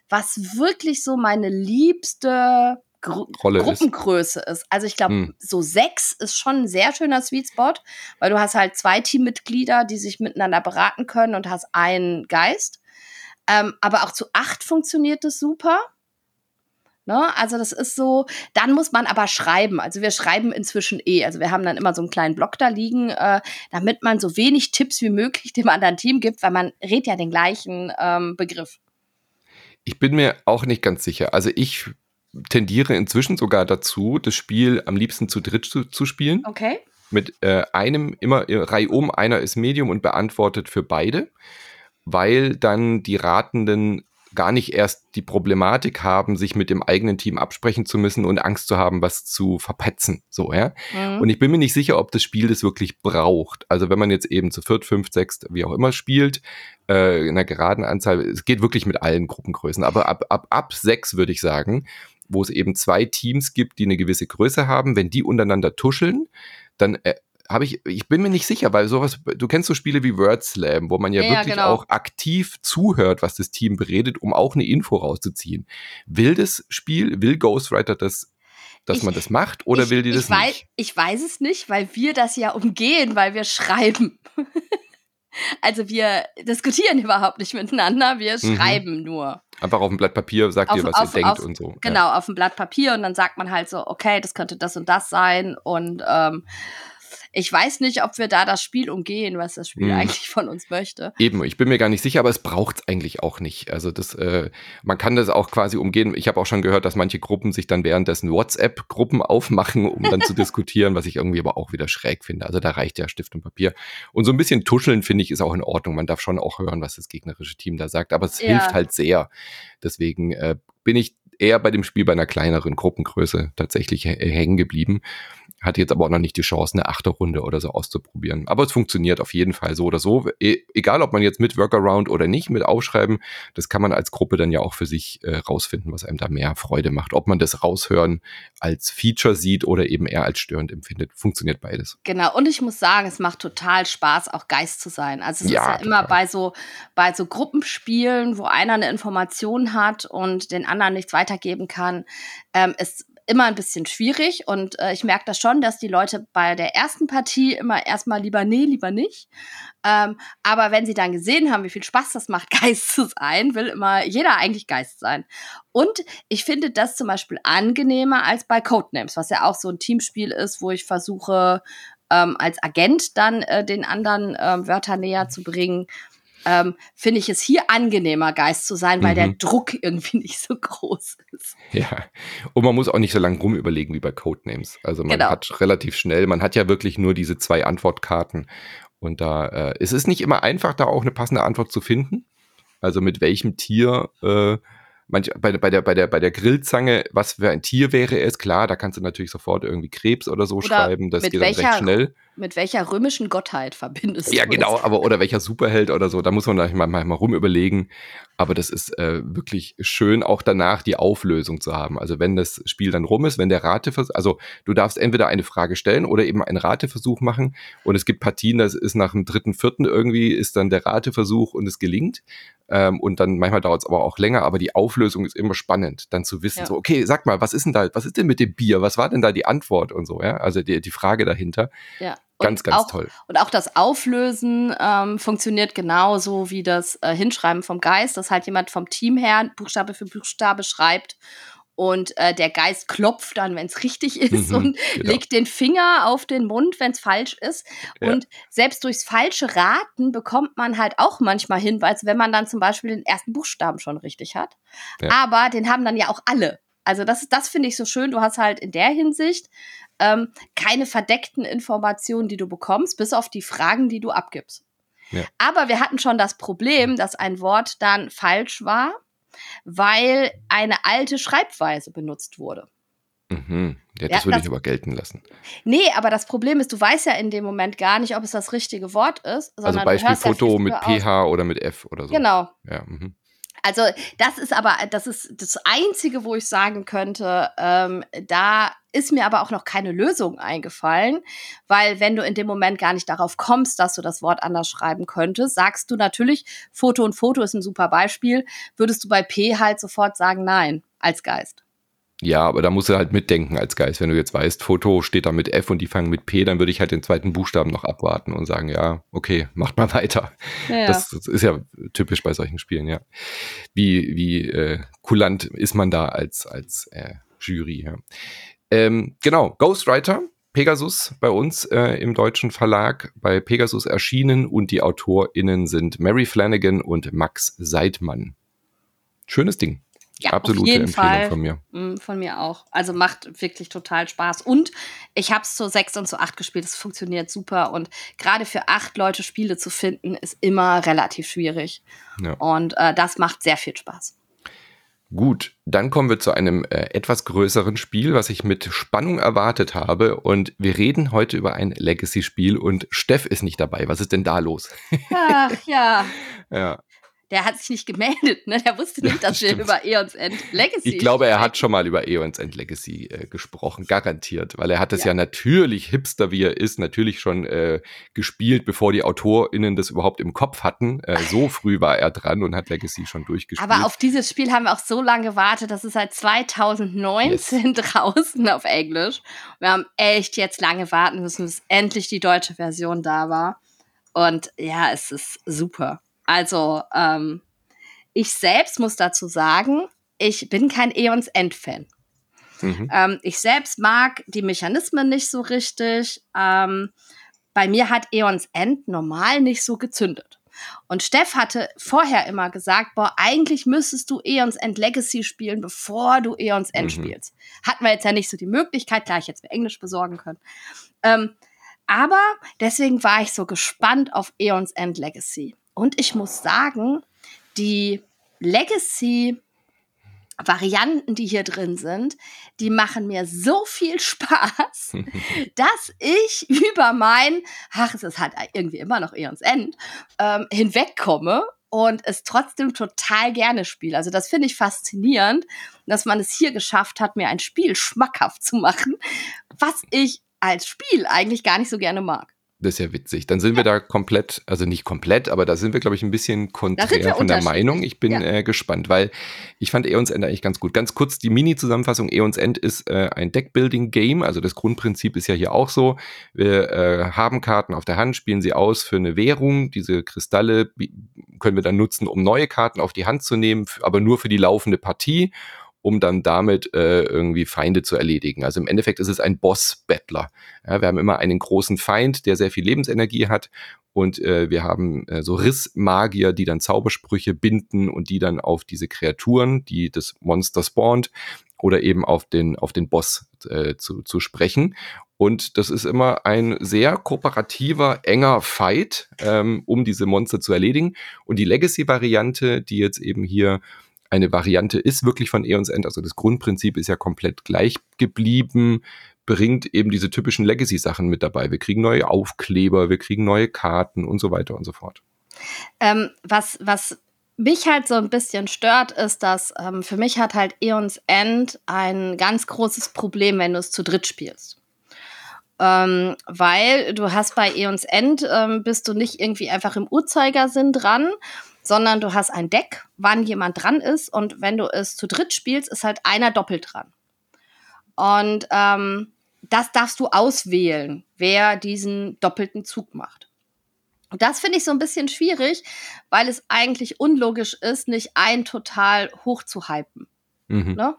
was wirklich so meine liebste Gru Rolle Gruppengröße ist. ist. Also ich glaube, hm. so sechs ist schon ein sehr schöner Sweet Spot, weil du hast halt zwei Teammitglieder, die sich miteinander beraten können und hast einen Geist. Ähm, aber auch zu acht funktioniert es super. Ne? Also das ist so, dann muss man aber schreiben. Also wir schreiben inzwischen eh. Also wir haben dann immer so einen kleinen Block da liegen, äh, damit man so wenig Tipps wie möglich dem anderen Team gibt, weil man redet ja den gleichen ähm, Begriff. Ich bin mir auch nicht ganz sicher. Also ich tendiere inzwischen sogar dazu, das Spiel am liebsten zu dritt zu, zu spielen. Okay. Mit äh, einem immer äh, Reihe um, einer ist Medium und beantwortet für beide, weil dann die Ratenden gar nicht erst die Problematik haben, sich mit dem eigenen Team absprechen zu müssen und Angst zu haben, was zu verpetzen. So, ja. Mhm. Und ich bin mir nicht sicher, ob das Spiel das wirklich braucht. Also wenn man jetzt eben zu viert, fünf, sechs, wie auch immer spielt, äh, in einer geraden Anzahl, es geht wirklich mit allen Gruppengrößen, aber ab, ab, ab sechs würde ich sagen, wo es eben zwei Teams gibt, die eine gewisse Größe haben, wenn die untereinander tuscheln, dann äh, habe ich, ich bin mir nicht sicher, weil sowas, du kennst so Spiele wie Word Slam, wo man ja, ja wirklich genau. auch aktiv zuhört, was das Team beredet, um auch eine Info rauszuziehen. Will das Spiel, will Ghostwriter das dass ich, man das macht oder ich, will die das ich weiß, nicht? Ich weiß es nicht, weil wir das ja umgehen, weil wir schreiben. also wir diskutieren überhaupt nicht miteinander, wir mhm. schreiben nur. Einfach auf dem Blatt Papier sagt auf, ihr, was auf, ihr denkt auf, und so. Genau, ja. auf dem Blatt Papier und dann sagt man halt so, okay, das könnte das und das sein und ähm, ich weiß nicht, ob wir da das Spiel umgehen, was das Spiel hm. eigentlich von uns möchte. Eben, ich bin mir gar nicht sicher, aber es braucht es eigentlich auch nicht. Also das, äh, man kann das auch quasi umgehen. Ich habe auch schon gehört, dass manche Gruppen sich dann währenddessen WhatsApp-Gruppen aufmachen, um dann zu diskutieren, was ich irgendwie aber auch wieder schräg finde. Also da reicht ja Stift und Papier. Und so ein bisschen tuscheln, finde ich, ist auch in Ordnung. Man darf schon auch hören, was das gegnerische Team da sagt. Aber es ja. hilft halt sehr. Deswegen äh, bin ich eher bei dem Spiel bei einer kleineren Gruppengröße tatsächlich hängen geblieben. Hat jetzt aber auch noch nicht die Chance, eine achte Runde oder so auszuprobieren. Aber es funktioniert auf jeden Fall so oder so. E egal, ob man jetzt mit Workaround oder nicht, mit Aufschreiben, das kann man als Gruppe dann ja auch für sich äh, rausfinden, was einem da mehr Freude macht. Ob man das Raushören als Feature sieht oder eben eher als störend empfindet. Funktioniert beides. Genau. Und ich muss sagen, es macht total Spaß, auch Geist zu sein. Also es ja, ist ja total. immer bei so, bei so Gruppenspielen, wo einer eine Information hat und den anderen nichts weitergeben kann, ähm, ist immer ein bisschen schwierig und äh, ich merke das schon, dass die Leute bei der ersten Partie immer erstmal lieber nee, lieber nicht. Ähm, aber wenn sie dann gesehen haben, wie viel Spaß das macht, Geist zu sein, will immer jeder eigentlich Geist sein. Und ich finde das zum Beispiel angenehmer als bei Codenames, was ja auch so ein Teamspiel ist, wo ich versuche, ähm, als Agent dann äh, den anderen äh, Wörter näher zu bringen ähm, finde ich es hier angenehmer, Geist zu sein, weil mhm. der Druck irgendwie nicht so groß ist. Ja, und man muss auch nicht so lange rumüberlegen wie bei Codenames. Also man genau. hat relativ schnell, man hat ja wirklich nur diese zwei Antwortkarten und da äh, es ist nicht immer einfach, da auch eine passende Antwort zu finden. Also mit welchem Tier äh, manch, bei, bei, der, bei, der, bei der Grillzange, was für ein Tier wäre es, klar, da kannst du natürlich sofort irgendwie Krebs oder so oder schreiben, das geht dann recht schnell. Mit welcher römischen Gottheit verbindest du Ja, genau, aber oder welcher Superheld oder so, da muss man da mal, mal, mal rum überlegen. Aber das ist äh, wirklich schön, auch danach die Auflösung zu haben. Also wenn das Spiel dann rum ist, wenn der Rateversuch, also du darfst entweder eine Frage stellen oder eben einen Rateversuch machen. Und es gibt Partien, das ist nach dem dritten, vierten irgendwie, ist dann der Rateversuch und es gelingt. Ähm, und dann manchmal dauert es aber auch länger, aber die Auflösung ist immer spannend, dann zu wissen, ja. so, okay, sag mal, was ist denn da, was ist denn mit dem Bier? Was war denn da die Antwort und so, ja? Also die, die Frage dahinter. Ja. Ganz, ganz auch, toll. Und auch das Auflösen ähm, funktioniert genauso wie das äh, Hinschreiben vom Geist, dass halt jemand vom Team her Buchstabe für Buchstabe schreibt und äh, der Geist klopft dann, wenn es richtig ist mhm, und genau. legt den Finger auf den Mund, wenn es falsch ist. Ja. Und selbst durchs falsche Raten bekommt man halt auch manchmal Hinweise, wenn man dann zum Beispiel den ersten Buchstaben schon richtig hat. Ja. Aber den haben dann ja auch alle. Also das, das finde ich so schön. Du hast halt in der Hinsicht ähm, keine verdeckten Informationen, die du bekommst, bis auf die Fragen, die du abgibst. Ja. Aber wir hatten schon das Problem, dass ein Wort dann falsch war, weil eine alte Schreibweise benutzt wurde. Mhm. Ja, das ja, würde ich aber gelten lassen. Nee, aber das Problem ist, du weißt ja in dem Moment gar nicht, ob es das richtige Wort ist. Also Beispiel Foto mit PH oder mit F oder so. Genau. Ja, mhm. Also das ist aber, das ist das Einzige, wo ich sagen könnte, ähm, da ist mir aber auch noch keine Lösung eingefallen, weil wenn du in dem Moment gar nicht darauf kommst, dass du das Wort anders schreiben könntest, sagst du natürlich, Foto und Foto ist ein super Beispiel, würdest du bei P halt sofort sagen, nein, als Geist. Ja, aber da musst du halt mitdenken als Geist. Wenn du jetzt weißt, Foto steht da mit F und die fangen mit P, dann würde ich halt den zweiten Buchstaben noch abwarten und sagen, ja, okay, macht mal weiter. Ja, das, das, ist ja typisch bei solchen Spielen, ja. Wie, wie äh, kulant ist man da als, als äh, Jury, ja. Ähm, genau, Ghostwriter, Pegasus bei uns äh, im deutschen Verlag, bei Pegasus erschienen und die AutorInnen sind Mary Flanagan und Max Seidmann. Schönes Ding. Ja, Absolute Empfehlung Fall. von mir. Mm, von mir auch. Also macht wirklich total Spaß. Und ich habe es zu sechs und zu acht gespielt. Es funktioniert super. Und gerade für acht Leute Spiele zu finden, ist immer relativ schwierig. Ja. Und äh, das macht sehr viel Spaß. Gut, dann kommen wir zu einem äh, etwas größeren Spiel, was ich mit Spannung erwartet habe. Und wir reden heute über ein Legacy-Spiel und Steff ist nicht dabei. Was ist denn da los? Ach ja. ja der hat sich nicht gemeldet, ne? Der wusste nicht, dass wir über Eons End Legacy. Ich glaube, er hat schon mal über Eons End Legacy äh, gesprochen, garantiert, weil er hat es ja. ja. natürlich hipster, wie er ist, natürlich schon äh, gespielt, bevor die AutorInnen das überhaupt im Kopf hatten. Äh, so früh war er dran und hat Legacy schon durchgespielt. Aber auf dieses Spiel haben wir auch so lange gewartet, das ist seit 2019 yes. draußen auf Englisch. Wir haben echt jetzt lange warten müssen, bis endlich die deutsche Version da war. Und ja, es ist super. Also, ähm, ich selbst muss dazu sagen, ich bin kein Eons End-Fan. Mhm. Ähm, ich selbst mag die Mechanismen nicht so richtig. Ähm, bei mir hat Eons End normal nicht so gezündet. Und Steff hatte vorher immer gesagt, boah, eigentlich müsstest du Eons End Legacy spielen, bevor du Eons End mhm. spielst. Hatten wir jetzt ja nicht so die Möglichkeit, klar, ich jetzt mir Englisch besorgen können. Ähm, aber deswegen war ich so gespannt auf Eons End Legacy. Und ich muss sagen, die Legacy Varianten, die hier drin sind, die machen mir so viel Spaß, dass ich über mein, ach, es ist halt irgendwie immer noch Eons End, ähm, hinwegkomme und es trotzdem total gerne spiele. Also das finde ich faszinierend, dass man es hier geschafft hat, mir ein Spiel schmackhaft zu machen, was ich als Spiel eigentlich gar nicht so gerne mag. Das ist ja witzig. Dann sind ja. wir da komplett, also nicht komplett, aber da sind wir, glaube ich, ein bisschen konträr von der Meinung. Ich bin ja. äh, gespannt, weil ich fand Eons End eigentlich ganz gut. Ganz kurz die Mini-Zusammenfassung. Eons End ist äh, ein Deckbuilding-Game. Also das Grundprinzip ist ja hier auch so. Wir äh, haben Karten auf der Hand, spielen sie aus für eine Währung. Diese Kristalle können wir dann nutzen, um neue Karten auf die Hand zu nehmen, aber nur für die laufende Partie um dann damit äh, irgendwie Feinde zu erledigen. Also im Endeffekt ist es ein Boss-Battler. Ja, wir haben immer einen großen Feind, der sehr viel Lebensenergie hat und äh, wir haben äh, so Rissmagier, die dann Zaubersprüche binden und die dann auf diese Kreaturen, die das Monster spawnt, oder eben auf den, auf den Boss äh, zu, zu sprechen. Und das ist immer ein sehr kooperativer, enger Fight, ähm, um diese Monster zu erledigen. Und die Legacy-Variante, die jetzt eben hier eine Variante ist wirklich von Eons End, also das Grundprinzip ist ja komplett gleich geblieben, bringt eben diese typischen Legacy-Sachen mit dabei. Wir kriegen neue Aufkleber, wir kriegen neue Karten und so weiter und so fort. Ähm, was, was mich halt so ein bisschen stört, ist, dass ähm, für mich hat halt Eons End ein ganz großes Problem, wenn du es zu dritt spielst. Ähm, weil du hast bei Eons End ähm, bist du nicht irgendwie einfach im Uhrzeigersinn dran, sondern du hast ein Deck, wann jemand dran ist und wenn du es zu dritt spielst, ist halt einer doppelt dran. Und ähm, das darfst du auswählen, wer diesen doppelten Zug macht. Und das finde ich so ein bisschen schwierig, weil es eigentlich unlogisch ist, nicht einen total hoch zu hypen. Mhm. Ne?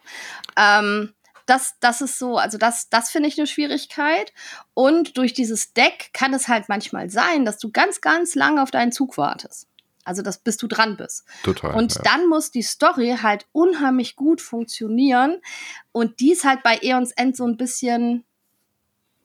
Ähm, das, das ist so, also das, das finde ich eine Schwierigkeit. Und durch dieses Deck kann es halt manchmal sein, dass du ganz, ganz lange auf deinen Zug wartest. Also, dass bis du dran bist. Total. Und ja. dann muss die Story halt unheimlich gut funktionieren. Und die ist halt bei Eons End so ein bisschen,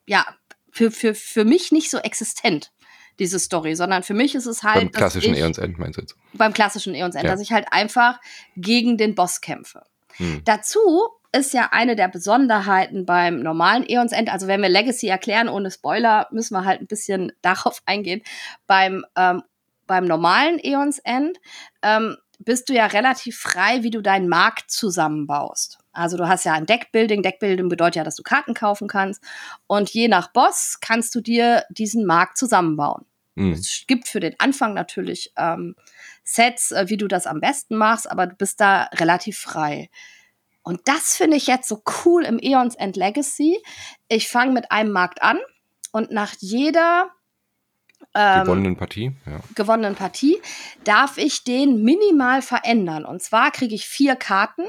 ja, für, für, für mich nicht so existent, diese Story, sondern für mich ist es halt. Beim klassischen ich, Eons End meinst du jetzt? Beim klassischen Eons End, ja. dass ich halt einfach gegen den Boss kämpfe. Hm. Dazu ist ja eine der Besonderheiten beim normalen Eons End. Also wenn wir Legacy erklären ohne Spoiler, müssen wir halt ein bisschen darauf eingehen. Beim ähm, beim normalen Eons End ähm, bist du ja relativ frei, wie du deinen Markt zusammenbaust. Also du hast ja ein Deckbuilding. Deckbuilding bedeutet ja, dass du Karten kaufen kannst. Und je nach Boss kannst du dir diesen Markt zusammenbauen. Mhm. Es gibt für den Anfang natürlich ähm, Sets, äh, wie du das am besten machst, aber du bist da relativ frei. Und das finde ich jetzt so cool im Eons End Legacy. Ich fange mit einem Markt an und nach jeder ähm, gewonnenen Partie, ja. gewonnenen Partie, darf ich den minimal verändern. Und zwar kriege ich vier Karten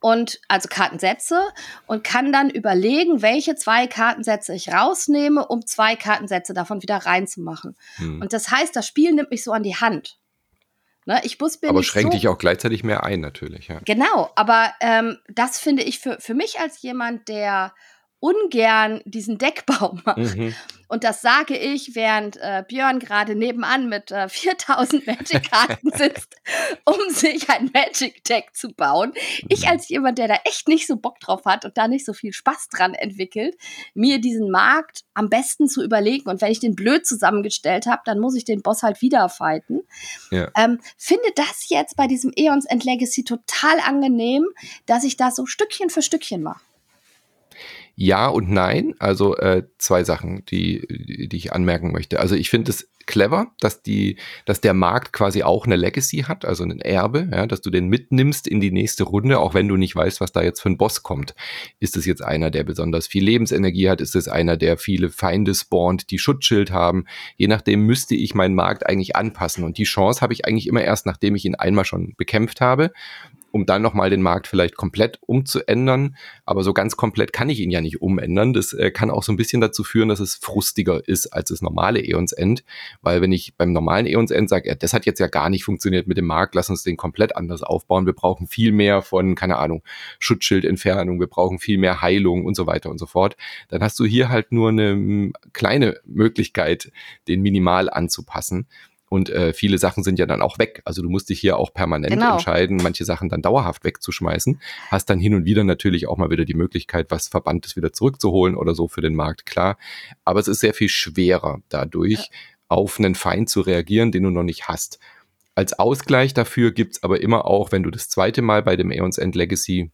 und also Kartensätze und kann dann überlegen, welche zwei Kartensätze ich rausnehme, um zwei Kartensätze davon wieder reinzumachen. Hm. Und das heißt, das Spiel nimmt mich so an die Hand. Ne, ich muss mir aber schränkt so dich auch gleichzeitig mehr ein, natürlich. Ja. Genau, aber ähm, das finde ich für, für mich als jemand, der ungern diesen Deckbau macht. Mhm. Und das sage ich, während äh, Björn gerade nebenan mit äh, 4000 Magic-Karten sitzt, um sich ein Magic-Deck zu bauen. Ich mhm. als jemand, der da echt nicht so Bock drauf hat und da nicht so viel Spaß dran entwickelt, mir diesen Markt am besten zu überlegen. Und wenn ich den blöd zusammengestellt habe, dann muss ich den Boss halt wieder fighten. Ja. Ähm, finde das jetzt bei diesem Eons End Legacy total angenehm, dass ich das so Stückchen für Stückchen mache. Ja und nein. Also äh, zwei Sachen, die, die ich anmerken möchte. Also ich finde es clever, dass die, dass der Markt quasi auch eine Legacy hat, also ein Erbe, ja, dass du den mitnimmst in die nächste Runde, auch wenn du nicht weißt, was da jetzt für ein Boss kommt. Ist es jetzt einer, der besonders viel Lebensenergie hat? Ist es einer, der viele Feinde spawnt, die Schutzschild haben? Je nachdem müsste ich meinen Markt eigentlich anpassen. Und die Chance habe ich eigentlich immer erst, nachdem ich ihn einmal schon bekämpft habe um dann nochmal den Markt vielleicht komplett umzuändern. Aber so ganz komplett kann ich ihn ja nicht umändern. Das äh, kann auch so ein bisschen dazu führen, dass es frustiger ist als das normale Eons End. Weil wenn ich beim normalen Eons End sage, ja, das hat jetzt ja gar nicht funktioniert mit dem Markt, lass uns den komplett anders aufbauen. Wir brauchen viel mehr von, keine Ahnung, Schutzschildentfernung, wir brauchen viel mehr Heilung und so weiter und so fort. Dann hast du hier halt nur eine kleine Möglichkeit, den minimal anzupassen. Und äh, viele Sachen sind ja dann auch weg. Also du musst dich hier auch permanent genau. entscheiden, manche Sachen dann dauerhaft wegzuschmeißen. Hast dann hin und wieder natürlich auch mal wieder die Möglichkeit, was Verbanntes wieder zurückzuholen oder so für den Markt, klar. Aber es ist sehr viel schwerer dadurch, ja. auf einen Feind zu reagieren, den du noch nicht hast. Als Ausgleich dafür gibt's aber immer auch, wenn du das zweite Mal bei dem Aeons End Legacy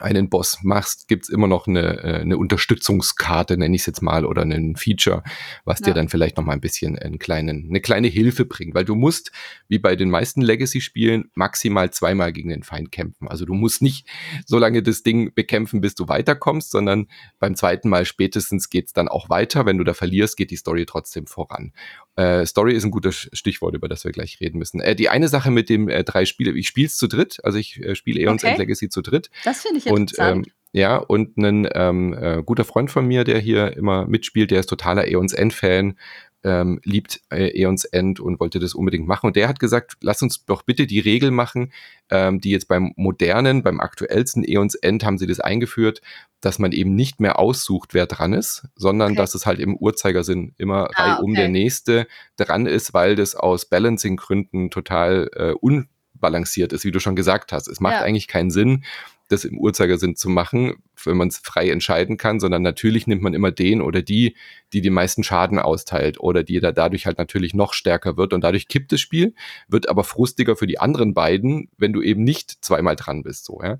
einen Boss machst, gibt's immer noch eine, äh, eine Unterstützungskarte, nenne ich es jetzt mal, oder einen Feature, was ja. dir dann vielleicht noch mal ein bisschen einen kleinen, eine kleine Hilfe bringt. Weil du musst, wie bei den meisten Legacy-Spielen, maximal zweimal gegen den Feind kämpfen. Also du musst nicht so lange das Ding bekämpfen, bis du weiterkommst, sondern beim zweiten Mal spätestens geht's dann auch weiter. Wenn du da verlierst, geht die Story trotzdem voran. Äh, Story ist ein gutes Stichwort, über das wir gleich reden müssen. Äh, die eine Sache mit dem äh, drei Spiele, ich spiele es zu dritt, also ich äh, spiele Eons okay. Legacy zu dritt. Das finde ich und, ähm, ja, und ein ähm, äh, guter Freund von mir, der hier immer mitspielt, der ist totaler Eons End-Fan, ähm, liebt äh, Eons End und wollte das unbedingt machen. Und der hat gesagt, lass uns doch bitte die Regel machen, ähm, die jetzt beim modernen, beim aktuellsten Eons End haben sie das eingeführt, dass man eben nicht mehr aussucht, wer dran ist, sondern okay. dass es halt im Uhrzeigersinn immer ah, Reihe um der nächste dran ist, weil das aus Balancing-Gründen total äh, unbalanciert ist, wie du schon gesagt hast. Es macht ja. eigentlich keinen Sinn, das im Uhrzeigersinn zu machen, wenn man es frei entscheiden kann, sondern natürlich nimmt man immer den oder die, die den meisten Schaden austeilt oder die da dadurch halt natürlich noch stärker wird und dadurch kippt das Spiel, wird aber frustiger für die anderen beiden, wenn du eben nicht zweimal dran bist, so, ja.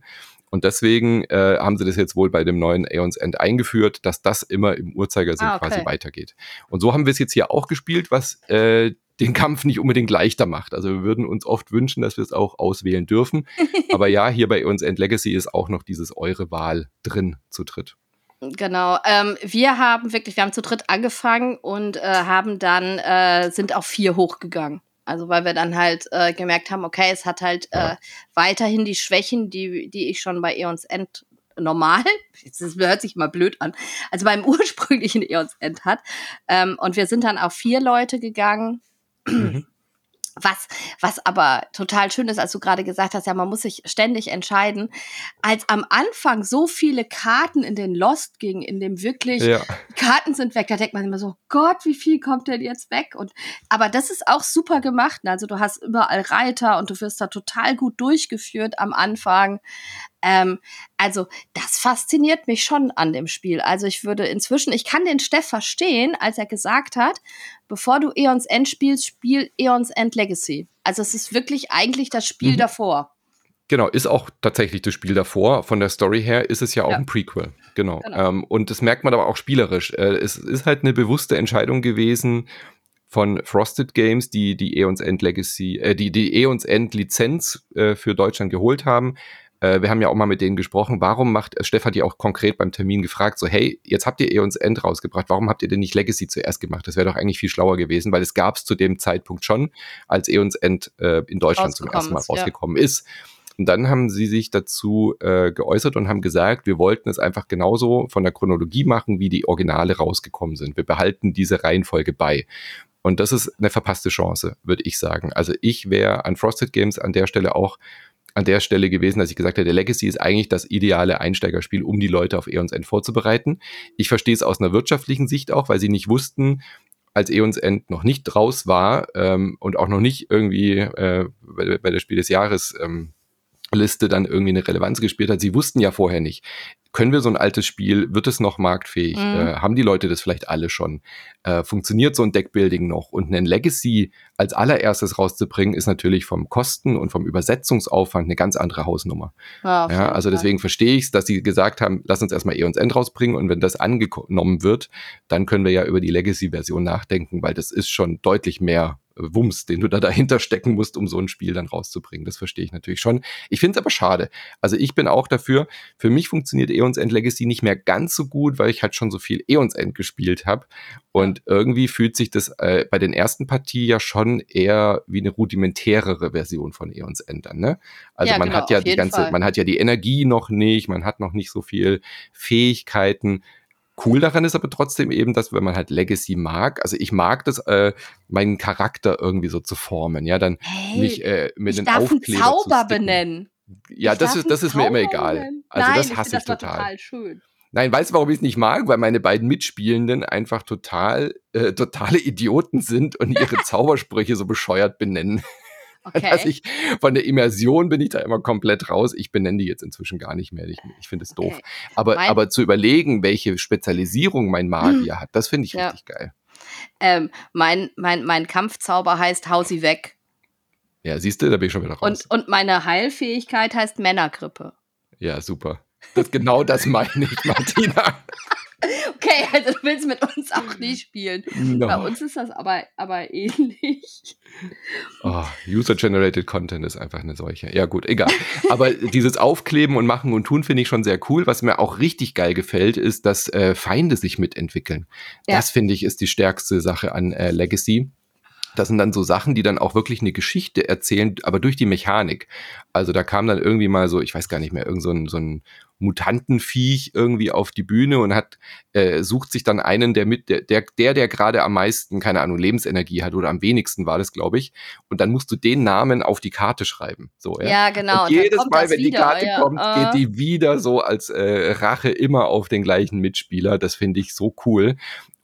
Und deswegen äh, haben sie das jetzt wohl bei dem neuen Aeons End eingeführt, dass das immer im Uhrzeigersinn ah, okay. quasi weitergeht. Und so haben wir es jetzt hier auch gespielt, was äh, den Kampf nicht unbedingt leichter macht. Also wir würden uns oft wünschen, dass wir es auch auswählen dürfen. Aber ja, hier bei uns End Legacy ist auch noch dieses eure Wahl drin zu dritt. Genau. Ähm, wir haben wirklich, wir haben zu dritt angefangen und äh, haben dann, äh, sind auf vier hochgegangen. Also weil wir dann halt äh, gemerkt haben, okay, es hat halt äh, weiterhin die Schwächen, die, die ich schon bei Eons End normal, das hört sich mal blöd an, also beim ursprünglichen Eons End hat. Ähm, und wir sind dann auf vier Leute gegangen Mhm. Was, was aber total schön ist, als du gerade gesagt hast, ja, man muss sich ständig entscheiden. Als am Anfang so viele Karten in den Lost gingen, in dem wirklich ja. Karten sind weg, da denkt man immer so, Gott, wie viel kommt denn jetzt weg? Und, aber das ist auch super gemacht. Also du hast überall Reiter und du wirst da total gut durchgeführt am Anfang. Ähm, also das fasziniert mich schon an dem Spiel. Also ich würde inzwischen, ich kann den Steff verstehen, als er gesagt hat, bevor du Eons End spielst, spiel Eons End Legacy. Also es ist wirklich eigentlich das Spiel mhm. davor. Genau, ist auch tatsächlich das Spiel davor. Von der Story her ist es ja auch ja. ein Prequel. Genau. genau. Ähm, und das merkt man aber auch spielerisch. Äh, es ist halt eine bewusste Entscheidung gewesen von Frosted Games, die die Eons End Legacy, äh, die die Eons End Lizenz äh, für Deutschland geholt haben, äh, wir haben ja auch mal mit denen gesprochen, warum macht, äh, Steff hat ja auch konkret beim Termin gefragt, so hey, jetzt habt ihr Eons End rausgebracht, warum habt ihr denn nicht Legacy zuerst gemacht? Das wäre doch eigentlich viel schlauer gewesen, weil es gab es zu dem Zeitpunkt schon, als Eons End äh, in Deutschland zum ersten Mal rausgekommen ja. ist. Und dann haben sie sich dazu äh, geäußert und haben gesagt, wir wollten es einfach genauso von der Chronologie machen, wie die Originale rausgekommen sind. Wir behalten diese Reihenfolge bei. Und das ist eine verpasste Chance, würde ich sagen. Also ich wäre an Frosted Games an der Stelle auch an der Stelle gewesen, dass ich gesagt habe, der Legacy ist eigentlich das ideale Einsteigerspiel, um die Leute auf Eons End vorzubereiten. Ich verstehe es aus einer wirtschaftlichen Sicht auch, weil sie nicht wussten, als Eons End noch nicht raus war ähm, und auch noch nicht irgendwie äh, bei, bei der Spiel des Jahres ähm, Liste dann irgendwie eine Relevanz gespielt hat. Sie wussten ja vorher nicht, können wir so ein altes Spiel, wird es noch marktfähig? Mhm. Äh, haben die Leute das vielleicht alle schon? Äh, funktioniert so ein Deckbuilding noch? Und ein Legacy als allererstes rauszubringen, ist natürlich vom Kosten und vom Übersetzungsaufwand eine ganz andere Hausnummer. Ja, ja also deswegen verstehe ich es, dass sie gesagt haben, lass uns erstmal Eons End rausbringen und wenn das angenommen wird, dann können wir ja über die Legacy-Version nachdenken, weil das ist schon deutlich mehr Wumms, den du da dahinter stecken musst, um so ein Spiel dann rauszubringen. Das verstehe ich natürlich schon. Ich finde es aber schade. Also ich bin auch dafür, für mich funktioniert Eons End Legacy nicht mehr ganz so gut, weil ich halt schon so viel Eons End gespielt habe. Und irgendwie fühlt sich das äh, bei den ersten Partien ja schon eher wie eine rudimentärere Version von Eons End an. Ne? Also ja, man genau, hat ja die ganze, Fall. man hat ja die Energie noch nicht, man hat noch nicht so viel Fähigkeiten. Cool daran ist aber trotzdem eben, dass wenn man halt Legacy mag, also ich mag das, äh, meinen Charakter irgendwie so zu formen, ja, dann hey, mich äh, mit den Aufkleber einen Zauber benennen. Ja, ich das ist, das ist mir immer egal. Also Nein, das hasse ich, ich total. total schön. Nein, weißt du, warum ich es nicht mag? Weil meine beiden Mitspielenden einfach total, äh, totale Idioten sind und ihre Zaubersprüche so bescheuert benennen. Okay. Also ich, von der Immersion bin ich da immer komplett raus. Ich benenne die jetzt inzwischen gar nicht mehr. Ich, ich finde es doof. Okay. Aber, aber zu überlegen, welche Spezialisierung mein Magier hm. hat, das finde ich ja. richtig geil. Ähm, mein, mein, mein Kampfzauber heißt Hau sie weg. Ja, siehst du, da bin ich schon wieder raus. Und, und meine Heilfähigkeit heißt Männergrippe. Ja, super. Das, genau das meine ich, Martina. Okay, also du willst mit uns auch nicht spielen. No. Bei uns ist das aber, aber ähnlich. Oh, User-Generated Content ist einfach eine solche. Ja, gut, egal. Aber dieses Aufkleben und Machen und Tun finde ich schon sehr cool. Was mir auch richtig geil gefällt, ist, dass äh, Feinde sich mitentwickeln. Ja. Das finde ich ist die stärkste Sache an äh, Legacy. Das sind dann so Sachen, die dann auch wirklich eine Geschichte erzählen, aber durch die Mechanik. Also da kam dann irgendwie mal so, ich weiß gar nicht mehr, irgend so ein, so ein Mutantenviech irgendwie auf die Bühne und hat äh, sucht sich dann einen, der mit der der der, der gerade am meisten keine Ahnung Lebensenergie hat oder am wenigsten war das, glaube ich. Und dann musst du den Namen auf die Karte schreiben. So ja. Ja genau. Und jedes Mal, wenn wieder, die Karte ja. kommt, uh. geht die wieder so als äh, Rache immer auf den gleichen Mitspieler. Das finde ich so cool.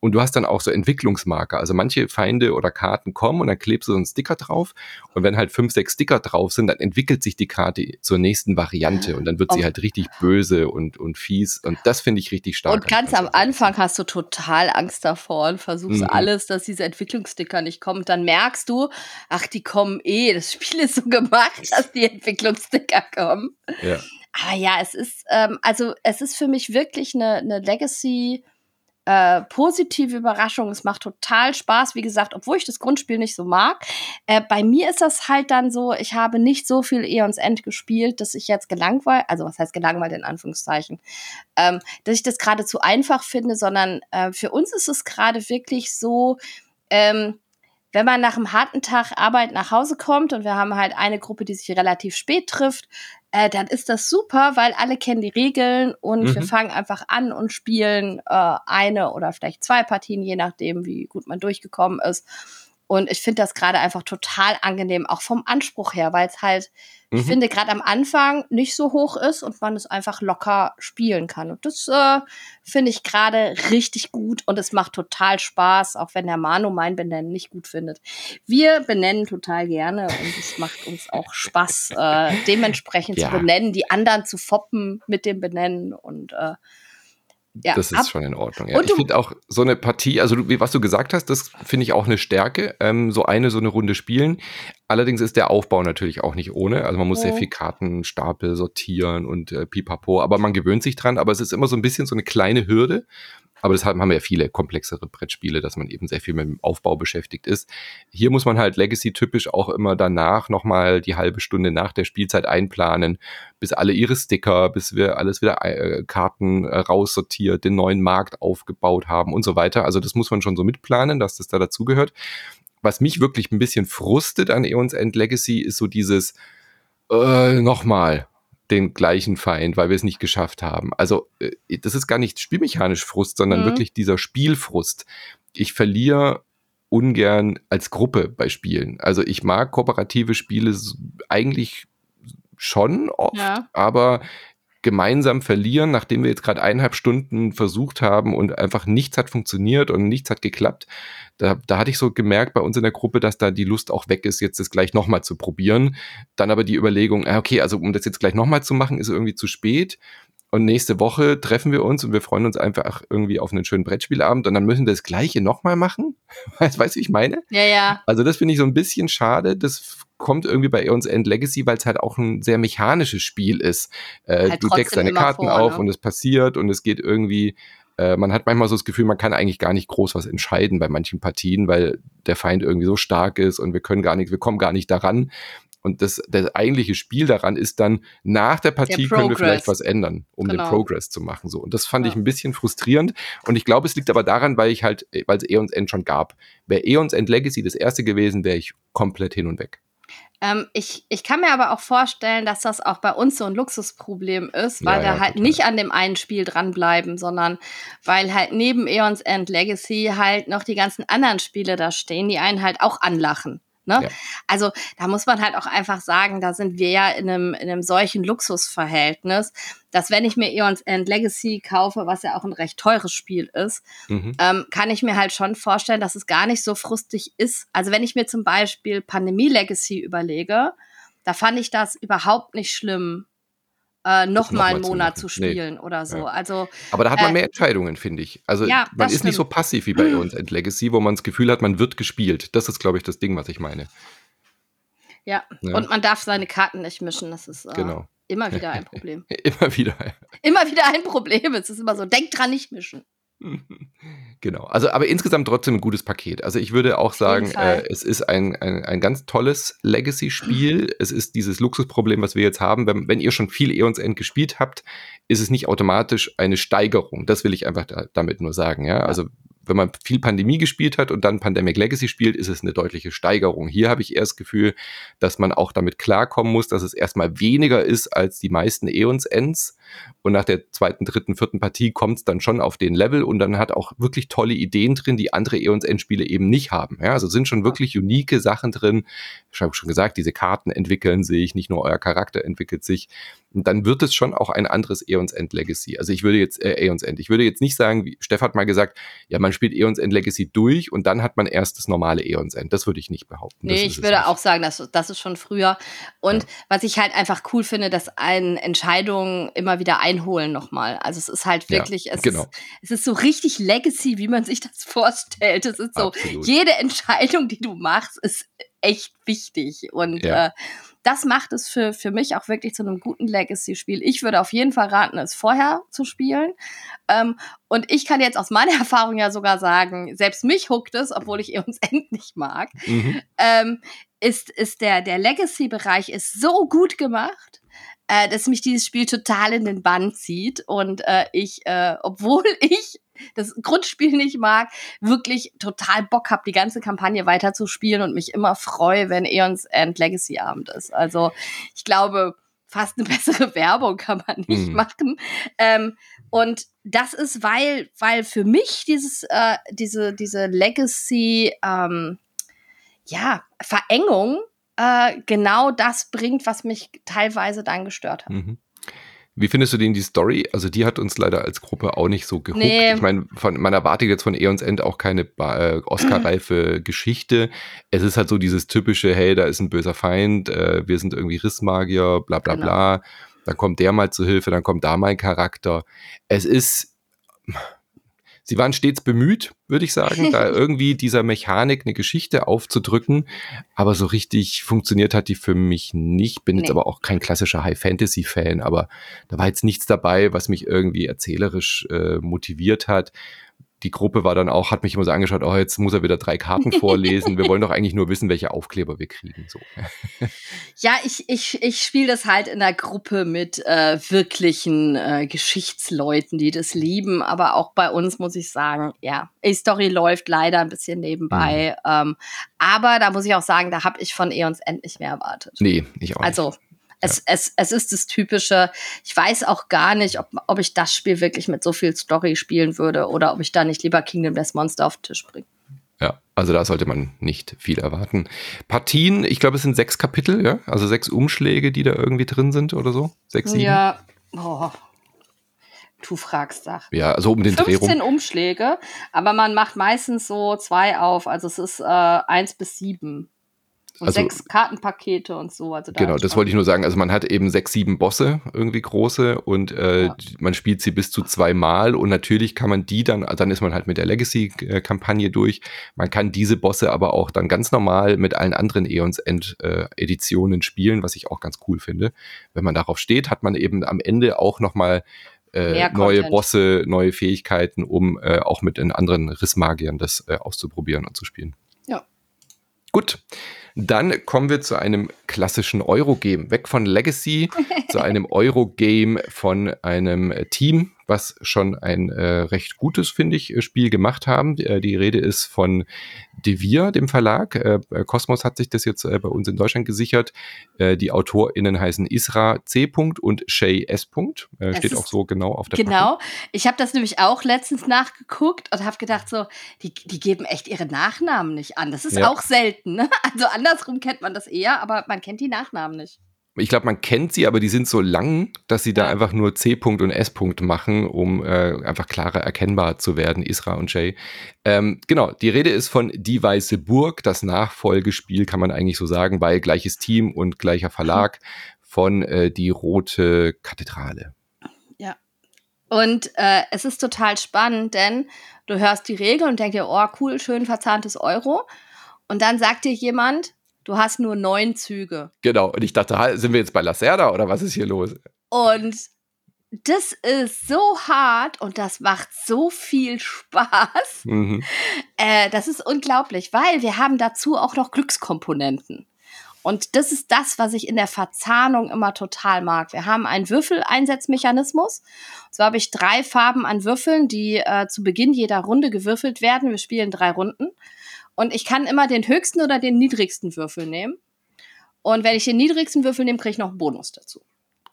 Und du hast dann auch so Entwicklungsmarker. Also manche Feinde oder Karten kommen und dann klebst du so einen Sticker drauf. Und wenn halt fünf, sechs Sticker drauf sind, dann entwickelt sich die Karte zur nächsten Variante und dann wird sie halt richtig böse und, und fies. Und das finde ich richtig stark. Und ganz am Anfang hast du total Angst davor und versuchst mhm. alles, dass diese Entwicklungssticker nicht kommen. Dann merkst du, ach, die kommen eh. Das Spiel ist so gemacht, dass die Entwicklungssticker kommen. Ja. Aber ja, es ist, ähm, also es ist für mich wirklich eine, eine Legacy- äh, positive Überraschung. Es macht total Spaß, wie gesagt, obwohl ich das Grundspiel nicht so mag. Äh, bei mir ist das halt dann so, ich habe nicht so viel Eons End gespielt, dass ich jetzt gelangweilt, also was heißt gelangweilt in Anführungszeichen, ähm, dass ich das gerade zu einfach finde, sondern äh, für uns ist es gerade wirklich so, ähm, wenn man nach einem harten Tag Arbeit nach Hause kommt und wir haben halt eine Gruppe, die sich relativ spät trifft, äh, dann ist das super, weil alle kennen die Regeln und mhm. wir fangen einfach an und spielen äh, eine oder vielleicht zwei Partien, je nachdem, wie gut man durchgekommen ist. Und ich finde das gerade einfach total angenehm, auch vom Anspruch her, weil es halt, mhm. ich finde, gerade am Anfang nicht so hoch ist und man es einfach locker spielen kann. Und das äh, finde ich gerade richtig gut und es macht total Spaß, auch wenn der Manu mein Benennen nicht gut findet. Wir benennen total gerne und es macht uns auch Spaß, äh, dementsprechend ja. zu benennen, die anderen zu foppen mit dem Benennen und äh, ja, das ist ab. schon in Ordnung. Ja. ich finde auch so eine Partie, also du, was du gesagt hast, das finde ich auch eine Stärke, ähm, so eine, so eine Runde spielen. Allerdings ist der Aufbau natürlich auch nicht ohne. Also man muss oh. sehr viel Kartenstapel sortieren und äh, pipapo, aber man gewöhnt sich dran. Aber es ist immer so ein bisschen so eine kleine Hürde. Aber das haben wir ja viele komplexere Brettspiele, dass man eben sehr viel mit dem Aufbau beschäftigt ist. Hier muss man halt Legacy-typisch auch immer danach nochmal die halbe Stunde nach der Spielzeit einplanen, bis alle ihre Sticker, bis wir alles wieder äh, Karten äh, raussortiert, den neuen Markt aufgebaut haben und so weiter. Also das muss man schon so mitplanen, dass das da dazugehört. Was mich wirklich ein bisschen frustet an Eons End Legacy ist so dieses äh, nochmal den gleichen Feind, weil wir es nicht geschafft haben. Also äh, das ist gar nicht spielmechanisch Frust, sondern mhm. wirklich dieser Spielfrust. Ich verliere ungern als Gruppe bei Spielen. Also ich mag kooperative Spiele eigentlich schon oft, ja. aber gemeinsam verlieren, nachdem wir jetzt gerade eineinhalb Stunden versucht haben und einfach nichts hat funktioniert und nichts hat geklappt, da, da hatte ich so gemerkt bei uns in der Gruppe, dass da die Lust auch weg ist, jetzt das gleich nochmal zu probieren. Dann aber die Überlegung, ah, okay, also um das jetzt gleich nochmal zu machen, ist irgendwie zu spät. Und nächste Woche treffen wir uns und wir freuen uns einfach irgendwie auf einen schönen Brettspielabend und dann müssen wir das Gleiche nochmal machen. Weißt du, wie ich meine? Ja, ja. Also das finde ich so ein bisschen schade. Das kommt irgendwie bei Eons End Legacy, weil es halt auch ein sehr mechanisches Spiel ist. Äh, halt du deckst deine Karten vor, auf ne? und es passiert und es geht irgendwie Äh, man hat manchmal so das Gefühl, man kann eigentlich gar nicht groß was entscheiden bei manchen Partien, weil der Feind irgendwie so stark ist und wir können gar nicht, wir kommen gar nicht daran. Und das, das eigentliche Spiel daran ist dann, nach der Partie der können wir vielleicht was ändern, um genau. den Progress zu machen. So. Und das fand ja. ich ein bisschen frustrierend. Und ich glaube, es liegt aber daran, weil ich halt, weil es Eons End schon gab. Wäre Eons End Legacy das erste gewesen, wäre ich komplett hin und weg. Ähm, ich, ich kann mir aber auch vorstellen, dass das auch bei uns so ein Luxusproblem ist, weil ja, wir ja, halt total. nicht an dem einen Spiel dranbleiben, sondern weil halt neben Eons End Legacy halt noch die ganzen anderen Spiele da stehen, die einen halt auch anlachen. Ne? Ja. Also da muss man halt auch einfach sagen, da sind wir ja in einem, in einem solchen Luxusverhältnis, dass wenn ich mir Eons End Legacy kaufe, was ja auch ein recht teures Spiel ist, mhm. ähm, kann ich mir halt schon vorstellen, dass es gar nicht so frustig ist. Also wenn ich mir zum Beispiel Pandemie Legacy überlege, da fand ich das überhaupt nicht schlimm, äh, noch, mal einen Monat zu, zu spielen nee. oder so. Ja. Also, Aber da hat man äh, mehr Entscheidungen, finde ich. Also ja, man ist stimmt. nicht so passiv wie bei Eons End Legacy, wo man das Gefühl hat, man wird gespielt. Das ist, glaube ich, das Ding, was ich meine. Ja. ja. und man darf seine Karten nicht mischen. Das ist äh, genau. immer wieder ein Problem. immer wieder. Immer wieder ein Problem. Es ist immer so, denk dran, nicht mischen. Genau, also aber insgesamt trotzdem ein gutes Paket. Also ich würde auch sagen, äh, es ist ein, ein, ein ganz tolles Legacy-Spiel. es ist dieses Luxusproblem, was wir jetzt haben. Wenn, wenn ihr schon viel Eons End gespielt habt, ist es nicht automatisch eine Steigerung. Das will ich einfach da, damit nur sagen. Ja? Also wenn man viel Pandemie gespielt hat und dann Pandemic Legacy spielt, ist es eine deutliche Steigerung. Hier habe ich eher das Gefühl, dass man auch damit klarkommen muss, dass es erstmal weniger ist als die meisten Eons Ends. Und nach der zweiten, dritten, vierten Partie kommt es dann schon auf den Level und dann hat auch wirklich tolle Ideen drin, die andere Eons Endspiele eben nicht haben. Ja, also sind schon wirklich unique Sachen drin. Ich habe schon gesagt, diese Karten entwickeln sich, nicht nur euer Charakter entwickelt sich. Und dann wird es schon auch ein anderes Eons End Legacy. Also ich würde jetzt, äh, Eons End, ich würde jetzt nicht sagen, wie Steff hat mal gesagt, ja, man spielt Eons End Legacy durch und dann hat man erst das normale Eons End. Das würde ich nicht behaupten. Nee, ich würde auch sagen, dass, das ist schon früher. Und ja. was ich halt einfach cool finde, dass ein Entscheidungen immer wieder einholen nochmal. Also es ist halt wirklich, ja, es, genau. ist, es ist so richtig Legacy, wie man sich das vorstellt. Es ist so, Absolut. jede Entscheidung, die du machst, ist echt wichtig. Und ja. äh, das macht es für, für mich auch wirklich zu einem guten Legacy-Spiel. Ich würde auf jeden Fall raten, es vorher zu spielen. Ähm, und ich kann jetzt aus meiner Erfahrung ja sogar sagen, selbst mich huckt es, obwohl ich Eons End nicht mag, mhm. ähm, ist, ist der, der Legacy-Bereich ist so gut gemacht äh, dass mich dieses Spiel total in den Bann zieht und äh, ich, äh, obwohl ich das Grundspiel nicht mag, wirklich total Bock habe, die ganze Kampagne weiterzuspielen und mich immer freue, wenn Eons End Legacy Abend ist. Also ich glaube, fast eine bessere Werbung kann man nicht mhm. machen. Ähm, und das ist, weil, weil für mich dieses, äh, diese, diese Legacy, ähm, ja, Verengung äh, genau das bringt, was mich teilweise dann gestört hat. Mhm. Wie findest du denn die Story? Also die hat uns leider als Gruppe auch nicht so gehuckt. Nee. Ich meine, man erwartet jetzt von Eons End auch keine äh, Oscar-reife Geschichte. Es ist halt so dieses typische, hey, da ist ein böser Feind, äh, wir sind irgendwie Rissmagier, bla bla genau. bla. Dann kommt der mal zu Hilfe, dann kommt da mein Charakter. Es ist, sie waren stets bemüht, würde ich sagen, da irgendwie dieser Mechanik eine Geschichte aufzudrücken. Aber so richtig funktioniert hat die für mich nicht. Bin nee. jetzt aber auch kein klassischer High-Fantasy-Fan, aber da war jetzt nichts dabei, was mich irgendwie erzählerisch äh, motiviert hat die Gruppe war dann auch, hat mich immer so angeschaut, oh, jetzt muss er wieder drei Karten vorlesen. Wir wollen doch eigentlich nur wissen, welche Aufkleber wir kriegen. So. Ja, ich, ich, ich spiele das halt in der Gruppe mit äh, wirklichen äh, Geschichtsleuten, die das lieben. Aber auch bei uns muss ich sagen, ja, die Story läuft leider ein bisschen nebenbei. Mhm. Ähm, aber da muss ich auch sagen, da habe ich von Eons End nicht mehr erwartet. Nee, ich auch nicht. Also es, es, es ist das Typische. Ich weiß auch gar nicht, ob, ob ich das Spiel wirklich mit so viel Story spielen würde oder ob ich da nicht lieber Kingdom Death Monster auf den Tisch bringe. Ja, also da sollte man nicht viel erwarten. Partien, ich glaube, es sind sechs Kapitel, ja? Also sechs Umschläge, die da irgendwie drin sind oder so? Sechs, sieben? Ja, oh. Du fragst Sachen. Ja, also um den 15 Dreh rum. 15 Umschläge, aber man macht meistens so zwei auf. Also es ist äh, eins bis sieben. Und also, sechs Kartenpakete und so. Also da genau, das wollte ich nur sagen. Also man hat eben sechs, sieben Bosse, irgendwie große, und äh, ja. man spielt sie bis zu zweimal und natürlich kann man die dann, dann ist man halt mit der Legacy-Kampagne durch. Man kann diese Bosse aber auch dann ganz normal mit allen anderen Eons End-Editionen äh, spielen, was ich auch ganz cool finde. Wenn man darauf steht, hat man eben am Ende auch nochmal äh, neue Bosse, neue Fähigkeiten, um äh, auch mit den anderen Rissmagiern das äh, auszuprobieren und zu spielen. Ja. Gut. Dann kommen wir zu einem klassischen Eurogame. Weg von Legacy zu einem Eurogame von einem Team, was schon ein äh, recht gutes, finde ich, Spiel gemacht haben. Die, äh, die Rede ist von Devir, dem Verlag. Äh, Cosmos hat sich das jetzt äh, bei uns in Deutschland gesichert. Äh, die AutorInnen heißen Isra C. und Shay S. Äh, steht auch so genau auf der Genau. Packung. Ich habe das nämlich auch letztens nachgeguckt und habe gedacht, so, die, die geben echt ihre Nachnamen nicht an. Das ist ja. auch selten. Ne? Also andersrum kennt man das eher, aber man kennt die Nachnamen nicht ich glaube, man kennt sie, aber die sind so lang, dass sie da einfach nur C. und S. machen, um äh, einfach klarer erkennbar zu werden, Isra und Jay. Ähm, genau, die Rede ist von Die Weiße Burg, das Nachfolgespiel, kann man eigentlich so sagen, weil gleiches Team und gleicher Verlag von äh, Die Rote Kathedrale. Ja. Und äh, es ist total spannend, denn du hörst die Regeln und denkst dir, oh, cool, schön verzahntes Euro. Und dann sagt dir jemand, Du hast nur neun Züge. Genau. Und ich dachte, sind wir jetzt bei Lacerda oder was ist hier los? Und das ist so hart und das macht so viel Spaß. Mhm. Äh, das ist unglaublich, weil wir haben dazu auch noch Glückskomponenten. Und das ist das, was ich in der Verzahnung immer total mag. Wir haben einen Würfeleinsetzmechanismus. So habe ich drei Farben an Würfeln, die äh, zu Beginn jeder Runde gewürfelt werden. Wir spielen drei Runden. Und ich kann immer den höchsten oder den niedrigsten Würfel nehmen. Und wenn ich den niedrigsten Würfel nehme, kriege ich noch einen Bonus dazu.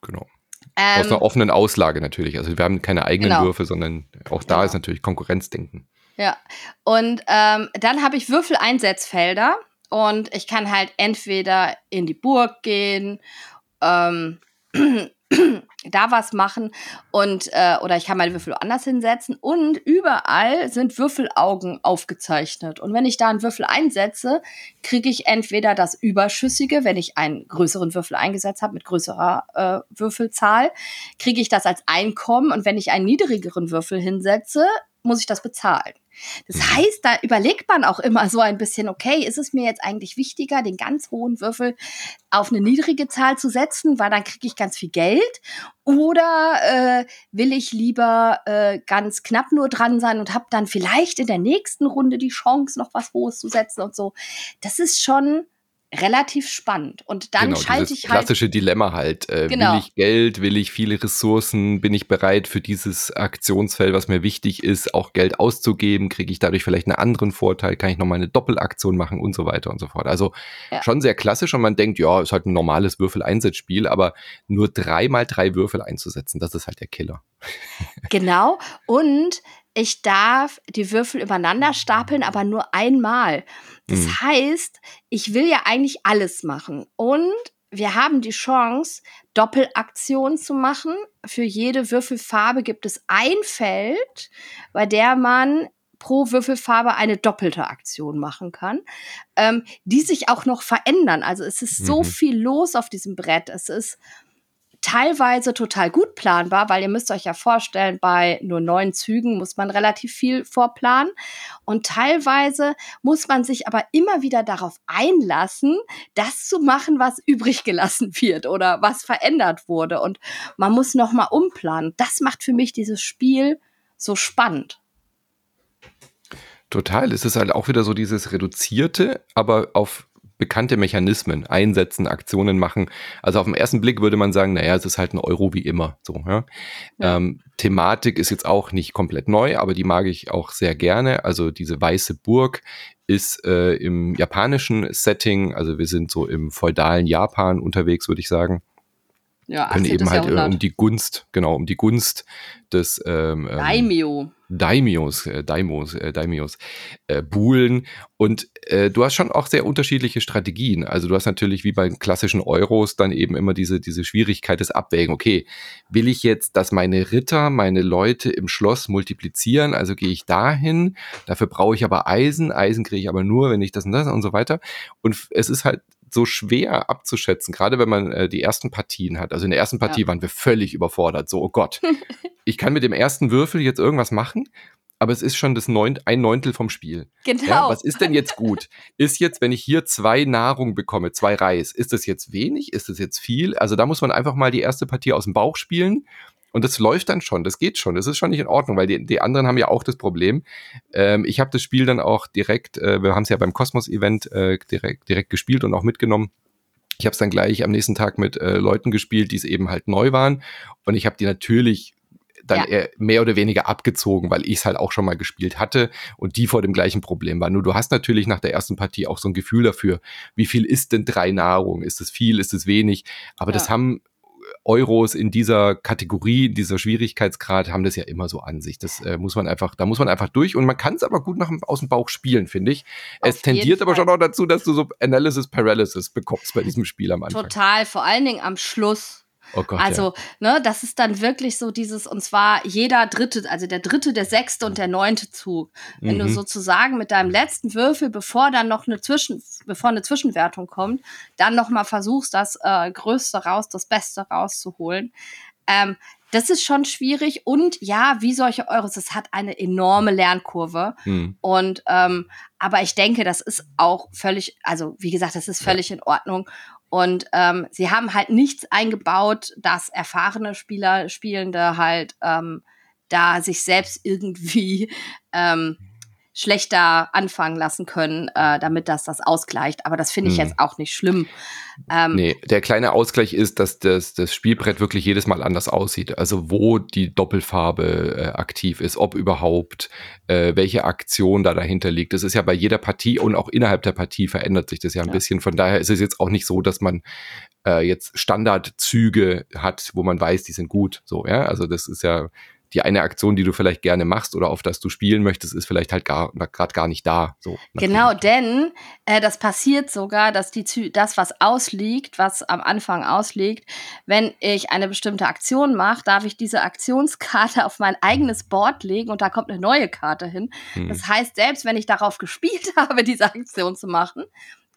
Genau. Ähm, Aus einer offenen Auslage natürlich. Also wir haben keine eigenen genau. Würfel, sondern auch da genau. ist natürlich Konkurrenzdenken. Ja. Und ähm, dann habe ich Würfeleinsetzfelder und ich kann halt entweder in die Burg gehen, ähm, da was machen und äh, oder ich kann meine Würfel anders hinsetzen und überall sind Würfelaugen aufgezeichnet. Und wenn ich da einen Würfel einsetze, kriege ich entweder das Überschüssige, wenn ich einen größeren Würfel eingesetzt habe mit größerer äh, Würfelzahl, kriege ich das als Einkommen und wenn ich einen niedrigeren Würfel hinsetze, muss ich das bezahlen. Das mhm. heißt, da überlegt man auch immer so ein bisschen, okay, ist es mir jetzt eigentlich wichtiger, den ganz hohen Würfel auf eine niedrige Zahl zu setzen, weil dann kriege ich ganz viel Geld? Oder äh, will ich lieber äh, ganz knapp nur dran sein und habe dann vielleicht in der nächsten Runde die Chance, noch was Hohes zu setzen und so? Das ist schon relativ spannend. Und dann genau, schalte ich halt. Klassische Dilemma halt. Äh, genau. Will ich Geld, will ich viele Ressourcen, bin ich bereit für dieses Aktionsfeld, was mir wichtig ist, auch Geld auszugeben? Kriege ich dadurch vielleicht einen anderen Vorteil? Kann ich nochmal eine Doppelaktion machen und so weiter und so fort? Also ja. schon sehr klassisch und man denkt, ja, ist halt ein normales Würfel-Einsatzspiel, aber nur dreimal drei Würfel einzusetzen, das ist halt der Killer. Genau. Und ich darf die Würfel übereinander stapeln, aber nur einmal. Das mhm. heißt, ich will ja eigentlich alles machen. Und wir haben die Chance, Doppelaktionen zu machen. Für jede Würfelfarbe gibt es ein Feld, bei der man pro Würfelfarbe eine doppelte Aktion machen kann, ähm, die sich auch noch verändern. Also es ist so mhm. viel los auf diesem Brett. Es ist teilweise total gut planbar, weil ihr müsst euch ja vorstellen, bei nur neun Zügen muss man relativ viel vorplanen. Und teilweise muss man sich aber immer wieder darauf einlassen, das zu machen, was übrig gelassen wird oder was verändert wurde. Und man muss nochmal umplanen. Das macht für mich dieses Spiel so spannend. Total. Es ist halt auch wieder so dieses Reduzierte, aber auf bekannte Mechanismen einsetzen, Aktionen machen. Also auf den ersten Blick würde man sagen, naja, es ist halt ein Euro wie immer. So, ja? ja. Ähm, Thematik ist jetzt auch nicht komplett neu, aber die mag ich auch sehr gerne. Also diese weiße Burg ist äh, im japanischen Setting, also wir sind so im feudalen Japan unterwegs, würde ich sagen. Ja, können eben halt äh, um die Gunst, genau, um die Gunst des ähm, ähm Daimyo. Daimios, äh, Daimos, äh, Daimios äh, buhlen. Und äh, du hast schon auch sehr unterschiedliche Strategien. Also du hast natürlich wie bei klassischen Euros dann eben immer diese, diese Schwierigkeit des Abwägen. Okay, will ich jetzt, dass meine Ritter, meine Leute im Schloss multiplizieren? Also gehe ich dahin. Dafür brauche ich aber Eisen. Eisen kriege ich aber nur, wenn ich das und das und so weiter. Und es ist halt so schwer abzuschätzen, gerade wenn man äh, die ersten Partien hat. Also in der ersten Partie ja. waren wir völlig überfordert. So, oh Gott, ich kann mit dem ersten Würfel jetzt irgendwas machen, aber es ist schon das Neunt, ein Neuntel vom Spiel. Genau. Ja, was ist denn jetzt gut? Ist jetzt, wenn ich hier zwei Nahrung bekomme, zwei Reis, ist das jetzt wenig? Ist das jetzt viel? Also da muss man einfach mal die erste Partie aus dem Bauch spielen Und das läuft dann schon, das geht schon, das ist schon nicht in Ordnung, weil die, die anderen haben ja auch das Problem. Ähm, ich habe das Spiel dann auch direkt, äh, wir haben es ja beim Kosmos-Event äh, direkt, direkt gespielt und auch mitgenommen. Ich habe es dann gleich am nächsten Tag mit äh, Leuten gespielt, die es eben halt neu waren. Und ich habe die natürlich dann ja. mehr oder weniger abgezogen, weil ich es halt auch schon mal gespielt hatte und die vor dem gleichen Problem waren. Nur du hast natürlich nach der ersten Partie auch so ein Gefühl dafür, wie viel ist denn drei Nahrung? Ist es viel, ist es wenig? Aber ja. das haben Euros in dieser Kategorie, dieser Schwierigkeitsgrad haben das ja immer so an sich. Das äh, muss man einfach, da muss man einfach durch und man kann es aber gut nach, aus dem Bauch spielen, finde ich. Auf es tendiert aber schon auch dazu, dass du so Analysis Paralysis bekommst bei diesem Spiel am Anfang. Total, vor allen Dingen am Schluss. Oh Gott, also, ja. ne, das ist dann wirklich so dieses, und zwar jeder dritte, also der dritte, der sechste und der neunte Zug. Wenn mhm. du sozusagen mit deinem letzten Würfel, bevor dann noch eine Zwischen, bevor eine Zwischenwertung kommt, dann nochmal versuchst, das äh, Größte raus, das Beste rauszuholen. Ähm, das ist schon schwierig und ja, wie solche Euros, es hat eine enorme Lernkurve. Mhm. Und ähm, aber ich denke, das ist auch völlig, also wie gesagt, das ist völlig ja. in Ordnung. Und ähm, sie haben halt nichts eingebaut, dass erfahrene Spieler, Spielende halt ähm, da sich selbst irgendwie ähm, schlechter anfangen lassen können, äh, damit das das ausgleicht. Aber das finde ich hm. jetzt auch nicht schlimm. Ähm, nee, der kleine Ausgleich ist, dass das, das Spielbrett wirklich jedes Mal anders aussieht. Also wo die Doppelfarbe äh, aktiv ist, ob überhaupt, äh, welche Aktion da dahinter liegt. Das ist ja bei jeder Partie und auch innerhalb der Partie verändert sich das ja ein ja. bisschen. Von daher ist es jetzt auch nicht so, dass man äh, jetzt Standardzüge hat, wo man weiß, die sind gut. So, ja. Also das ist ja die eine Aktion, die du vielleicht gerne machst oder auf das du spielen möchtest, ist vielleicht halt gar gerade gar nicht da. So genau, denn äh, das passiert sogar, dass die das, was ausliegt, was am Anfang ausliegt, wenn ich eine bestimmte Aktion mache, darf ich diese Aktionskarte auf mein eigenes Board legen und da kommt eine neue Karte hin. Hm. Das heißt, selbst wenn ich darauf gespielt habe, diese Aktion zu machen,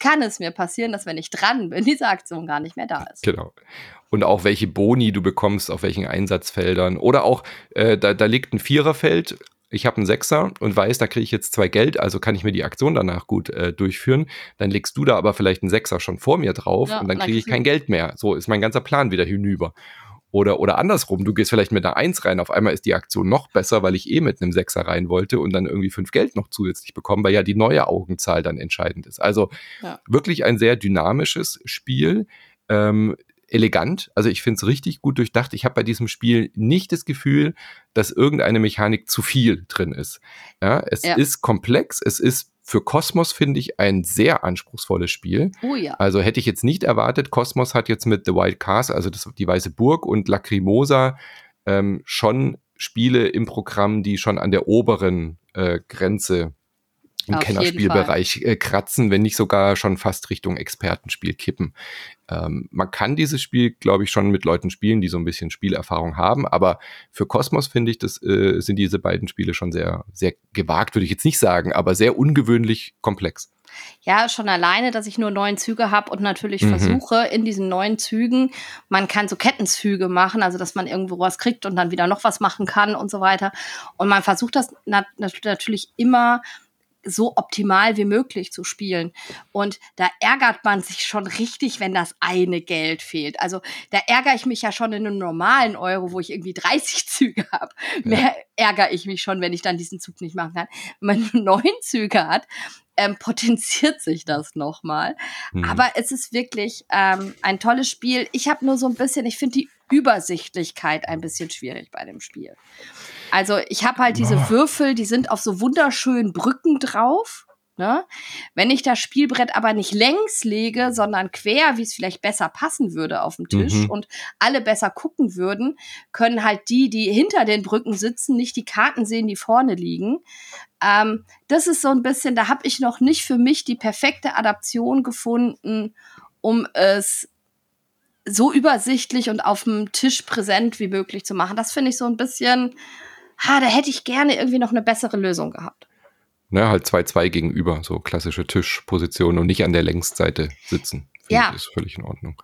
kann es mir passieren, dass wenn ich dran bin, diese Aktion gar nicht mehr da ist. Genau. Und auch welche Boni du bekommst, auf welchen Einsatzfeldern. Oder auch, äh, da, da liegt ein Viererfeld, ich habe einen Sechser und weiß, da kriege ich jetzt zwei Geld, also kann ich mir die Aktion danach gut äh, durchführen. Dann legst du da aber vielleicht einen Sechser schon vor mir drauf ja, und dann kriege ich kein Geld mehr. So ist mein ganzer Plan wieder hinüber. Oder, oder andersrum, du gehst vielleicht mit einer Eins rein, auf einmal ist die Aktion noch besser, weil ich eh mit einem Sechser rein wollte und dann irgendwie fünf Geld noch zusätzlich bekommen, weil ja die neue Augenzahl dann entscheidend ist. Also ja. wirklich ein sehr dynamisches Spiel. Ähm, elegant. Also ich finde es richtig gut durchdacht. Ich habe bei diesem Spiel nicht das Gefühl, dass irgendeine Mechanik zu viel drin ist. Ja, es ja. ist komplex, es ist für Kosmos finde ich ein sehr anspruchsvolles Spiel. Oh ja. Also hätte ich jetzt nicht erwartet, Kosmos hat jetzt mit The Wild Castle, also das, die Weiße Burg und Lacrimosa ähm, schon Spiele im Programm, die schon an der oberen äh, Grenze im Auf Kennerspielbereich äh, kratzen, wenn nicht sogar schon fast Richtung Expertenspiel kippen. Ähm, man kann dieses Spiel, glaube ich, schon mit Leuten spielen, die so ein bisschen Spielerfahrung haben, aber für Kosmos finde ich, das äh, sind diese beiden Spiele schon sehr, sehr gewagt, würde ich jetzt nicht sagen, aber sehr ungewöhnlich komplex. Ja, schon alleine, dass ich nur neun Züge habe und natürlich mhm. versuche, in diesen neun Zügen, man kann so Kettenzüge machen, also dass man irgendwo was kriegt und dann wieder noch was machen kann und so weiter. Und man versucht das nat natürlich immer so optimal wie möglich zu spielen. Und da ärgert man sich schon richtig, wenn das eine Geld fehlt. Also da ärgere ich mich ja schon in einem normalen Euro, wo ich irgendwie 30 Züge habe. Ja. Mehr ärgere ich mich schon, wenn ich dann diesen Zug nicht machen kann. Wenn man nur neun Züge hat, ähm, potenziert sich das nochmal. Mhm. Aber es ist wirklich ähm, ein tolles Spiel. Ich habe nur so ein bisschen, ich finde die Übersichtlichkeit ein bisschen schwierig bei dem Spiel. Also ich habe halt diese oh. Würfel, die sind auf so wunderschönen Brücken drauf. Ne? Wenn ich das Spielbrett aber nicht längs lege, sondern quer, wie es vielleicht besser passen würde auf dem Tisch mhm. und alle besser gucken würden, können halt die, die hinter den Brücken sitzen, nicht die Karten sehen, die vorne liegen. Ähm, das ist so ein bisschen, da habe ich noch nicht für mich die perfekte Adaption gefunden, um es so übersichtlich und auf dem Tisch präsent wie möglich zu machen. Das finde ich so ein bisschen, ha, da hätte ich gerne irgendwie noch eine bessere Lösung gehabt. Na, halt 2-2 gegenüber, so klassische Tischposition und nicht an der Längsseite sitzen. Ja. Das ist völlig in Ordnung.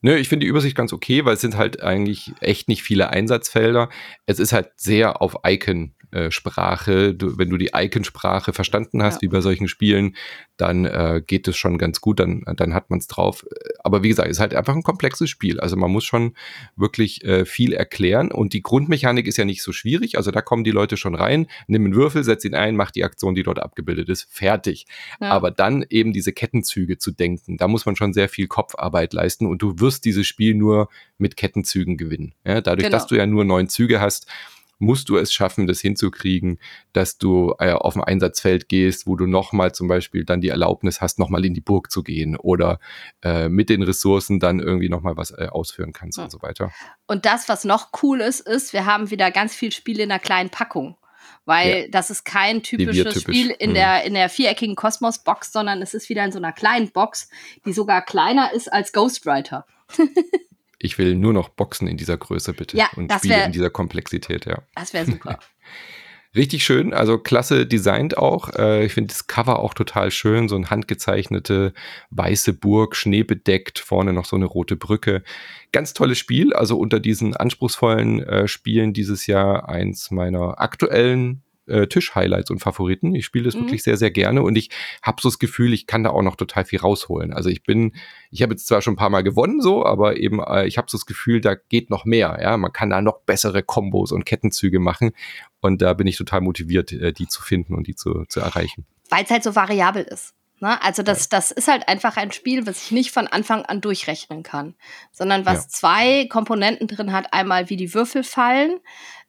Nö, ich finde die Übersicht ganz okay, weil es sind halt eigentlich echt nicht viele Einsatzfelder. Es ist halt sehr auf Icon Icon-Sprache. Du, wenn du die Icon-Sprache verstanden hast, ja. wie bei solchen Spielen, dann äh, geht es schon ganz gut, dann, dann hat man es drauf. Aber wie gesagt, es ist halt einfach ein komplexes Spiel. Also man muss schon wirklich äh, viel erklären und die Grundmechanik ist ja nicht so schwierig. Also da kommen die Leute schon rein, nimm einen Würfel, setz ihn ein, mach die Aktion, die dort abgebildet ist, fertig. Ja. Aber dann eben diese Kettenzüge zu denken, da muss man schon sehr viel Kopfarbeit leisten und du wirst dieses Spiel nur mit Kettenzügen gewinnen. Ja, dadurch, genau. dass du ja nur neun Züge hast, musst du es schaffen, das hinzukriegen, dass du äh, auf ein Einsatzfeld gehst, wo du nochmal zum Beispiel dann die Erlaubnis hast, nochmal in die Burg zu gehen oder äh, mit den Ressourcen dann irgendwie nochmal was äh, ausführen kannst ja. und so weiter. Und das, was noch cool ist, ist, wir haben wieder ganz viel Spiele in einer kleinen Packung weil ja. das ist kein typisches Spiel in, mhm. der, in der viereckigen Kosmos-Box, sondern es ist wieder in so einer kleinen Box, die sogar kleiner ist als Ghostwriter. ich will nur noch Boxen in dieser Größe, bitte. Ja, und Spiele wär, in dieser Komplexität, ja. Das wäre super. Richtig schön, also klasse designt auch. Äh, ich finde das Cover auch total schön, so ein handgezeichnete weiße Burg, schneebedeckt, vorne noch so eine rote Brücke. Ganz tolles Spiel, also unter diesen anspruchsvollen äh, Spielen dieses Jahr eins meiner aktuellen äh, Tisch-Highlights und Favoriten. Ich spiele das mhm. wirklich sehr, sehr gerne und ich habe so das Gefühl, ich kann da auch noch total viel rausholen. Also ich bin, ich habe jetzt zwar schon ein paar Mal gewonnen, so, aber eben, äh, ich habe so das Gefühl, da geht noch mehr. Ja, man kann da noch bessere Kombos und Kettenzüge machen und da bin ich total motiviert, äh, die zu finden und die zu, zu erreichen. Weil es halt so variabel ist. Ne? Also das, das ist halt einfach ein Spiel, was ich nicht von Anfang an durchrechnen kann, sondern was ja. zwei Komponenten drin hat. Einmal, wie die Würfel fallen,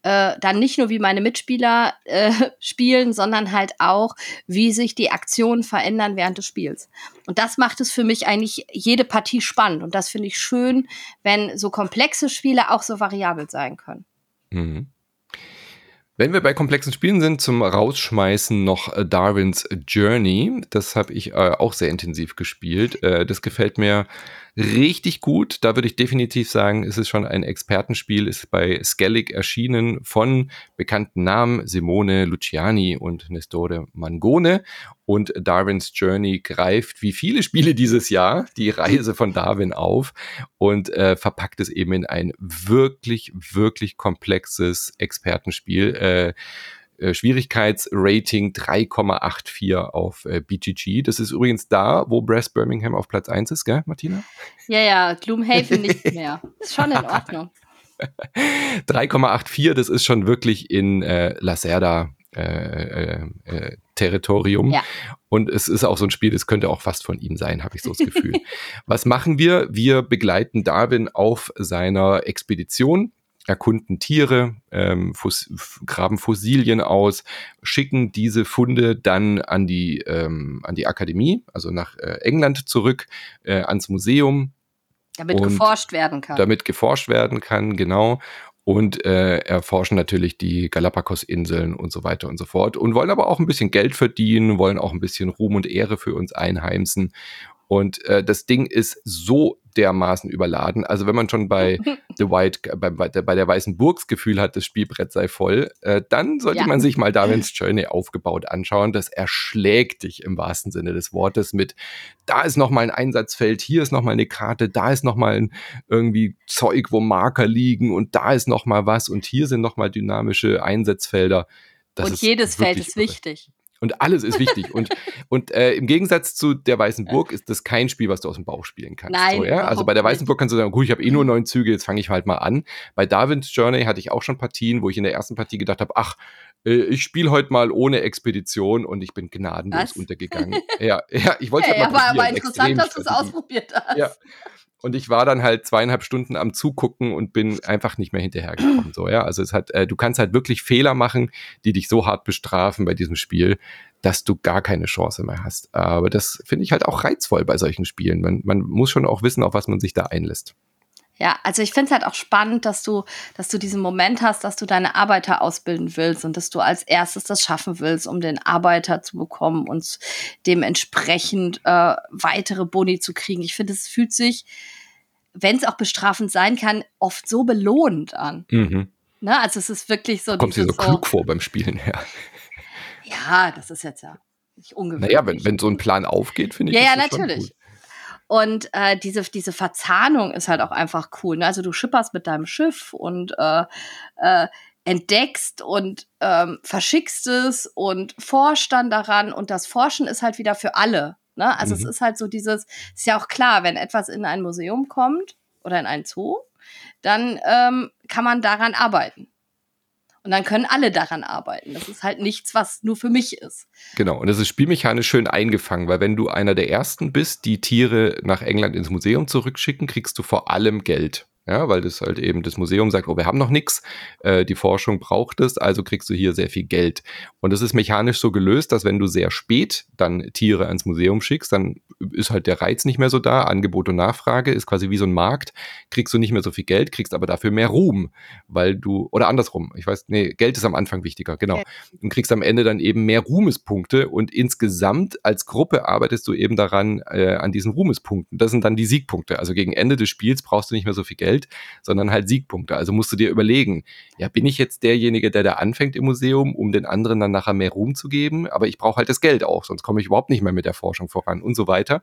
äh, dann nicht nur, wie meine Mitspieler äh, spielen, sondern halt auch, wie sich die Aktionen verändern während des Spiels. Und das macht es für mich eigentlich jede Partie spannend. Und das finde ich schön, wenn so komplexe Spiele auch so variabel sein können. Mhm. Wenn wir bei komplexen Spielen sind, zum Rausschmeißen noch äh, Darwins Journey. Das habe ich äh, auch sehr intensiv gespielt. Äh, das gefällt mir richtig gut. Da würde ich definitiv sagen, es ist schon ein Expertenspiel, ist bei Skellig erschienen von bekannten Namen Simone Luciani und Nestore Mangone. Und Darwins Journey greift wie viele Spiele dieses Jahr die Reise von Darwin auf und äh, verpackt es eben in ein wirklich, wirklich komplexes Expertenspiel. Äh, äh, Schwierigkeitsrating 3,84 auf äh, BGG. Das ist übrigens da, wo Brass Birmingham auf Platz 1 ist, gell, Martina? Ja, ja, Gloomhaven nicht mehr. Ist schon in Ordnung. 3,84, das ist schon wirklich in äh, Lacerda äh, äh, äh, Territorium. Ja. Und es ist auch so ein Spiel, das könnte auch fast von ihm sein, habe ich so das Gefühl. Was machen wir? Wir begleiten Darwin auf seiner Expedition erkunden Tiere, ähm, graben Fossilien aus, schicken diese Funde dann an die, ähm, an die Akademie, also nach äh, England zurück, äh, ans Museum. Damit geforscht werden kann. Damit geforscht werden kann, genau. Und äh, erforschen natürlich die Galapagos-Inseln und so weiter und so fort. Und wollen aber auch ein bisschen Geld verdienen, wollen auch ein bisschen Ruhm und Ehre für uns einheimsen. Und äh, das Ding ist so dermaßen überladen. Also wenn man schon bei The White, bei, bei, der, bei der Weißen Burgs Gefühl hat, das Spielbrett sei voll, äh, dann sollte ja. man sich mal Darwin's Journey aufgebaut anschauen. Das erschlägt dich im wahrsten Sinne des Wortes mit, da ist nochmal ein Einsatzfeld, hier ist nochmal eine Karte, da ist nochmal ein irgendwie Zeug, wo Marker liegen und da ist nochmal was und hier sind nochmal dynamische Einsatzfelder. Das und jedes Feld ist wichtig. Und alles ist wichtig. und und äh, im Gegensatz zu der Weißen Burg ist das kein Spiel, was du aus dem Bauch spielen kannst. Nein, so, ja? Also bei der Weißen Burg kannst du sagen, gut, ich habe eh nur neun Züge, jetzt fange ich halt mal an. Bei Darwin's Journey hatte ich auch schon Partien, wo ich in der ersten Partie gedacht habe, ach, äh, ich spiele heute mal ohne Expedition und ich bin gnadenlos was? untergegangen. ja, ja, ich wollte hey, halt mal aber, aber interessant, dass du es ausprobiert hast. Ja. Und ich war dann halt zweieinhalb Stunden am Zugucken und bin einfach nicht mehr hinterhergekommen. So, ja. Also es hat, äh, du kannst halt wirklich Fehler machen, die dich so hart bestrafen bei diesem Spiel, dass du gar keine Chance mehr hast. Aber das finde ich halt auch reizvoll bei solchen Spielen. Man, man muss schon auch wissen, auf was man sich da einlässt. Ja, also ich finde es halt auch spannend, dass du, dass du diesen Moment hast, dass du deine Arbeiter ausbilden willst und dass du als erstes das schaffen willst, um den Arbeiter zu bekommen und dementsprechend äh, weitere Boni zu kriegen. Ich finde, es fühlt sich, wenn es auch bestrafend sein kann, oft so belohnend an. Mhm. Ne? Also es ist wirklich so. Kommt dir so klug vor beim Spielen her. Ja, das ist jetzt ja nicht ungewöhnlich. Naja, wenn, wenn so ein Plan aufgeht, finde ich. Ja, ja, natürlich. Und äh, diese, diese Verzahnung ist halt auch einfach cool. Ne? Also du schipperst mit deinem Schiff und äh, äh, entdeckst und ähm, verschickst es und forschst dann daran und das Forschen ist halt wieder für alle. Ne? Also mhm. es ist halt so dieses, ist ja auch klar, wenn etwas in ein Museum kommt oder in ein Zoo, dann ähm, kann man daran arbeiten. Und dann können alle daran arbeiten. Das ist halt nichts, was nur für mich ist. Genau, und das ist spielmechanisch schön eingefangen, weil wenn du einer der Ersten bist, die Tiere nach England ins Museum zurückschicken, kriegst du vor allem Geld ja, weil das halt eben das Museum sagt, oh, wir haben noch nichts, äh, die Forschung braucht es, also kriegst du hier sehr viel Geld. Und das ist mechanisch so gelöst, dass wenn du sehr spät dann Tiere ans Museum schickst, dann ist halt der Reiz nicht mehr so da, Angebot und Nachfrage ist quasi wie so ein Markt, kriegst du nicht mehr so viel Geld, kriegst aber dafür mehr Ruhm, weil du, oder andersrum, ich weiß, nee, Geld ist am Anfang wichtiger, genau. Und kriegst am Ende dann eben mehr Ruhmespunkte und insgesamt als Gruppe arbeitest du eben daran, äh, an diesen Ruhmespunkten. Das sind dann die Siegpunkte. Also gegen Ende des Spiels brauchst du nicht mehr so viel Geld, Geld, sondern halt Siegpunkte. Also musst du dir überlegen, ja, bin ich jetzt derjenige, der da anfängt im Museum, um den anderen dann nachher mehr Ruhm zu geben, aber ich brauche halt das Geld auch, sonst komme ich überhaupt nicht mehr mit der Forschung voran und so weiter.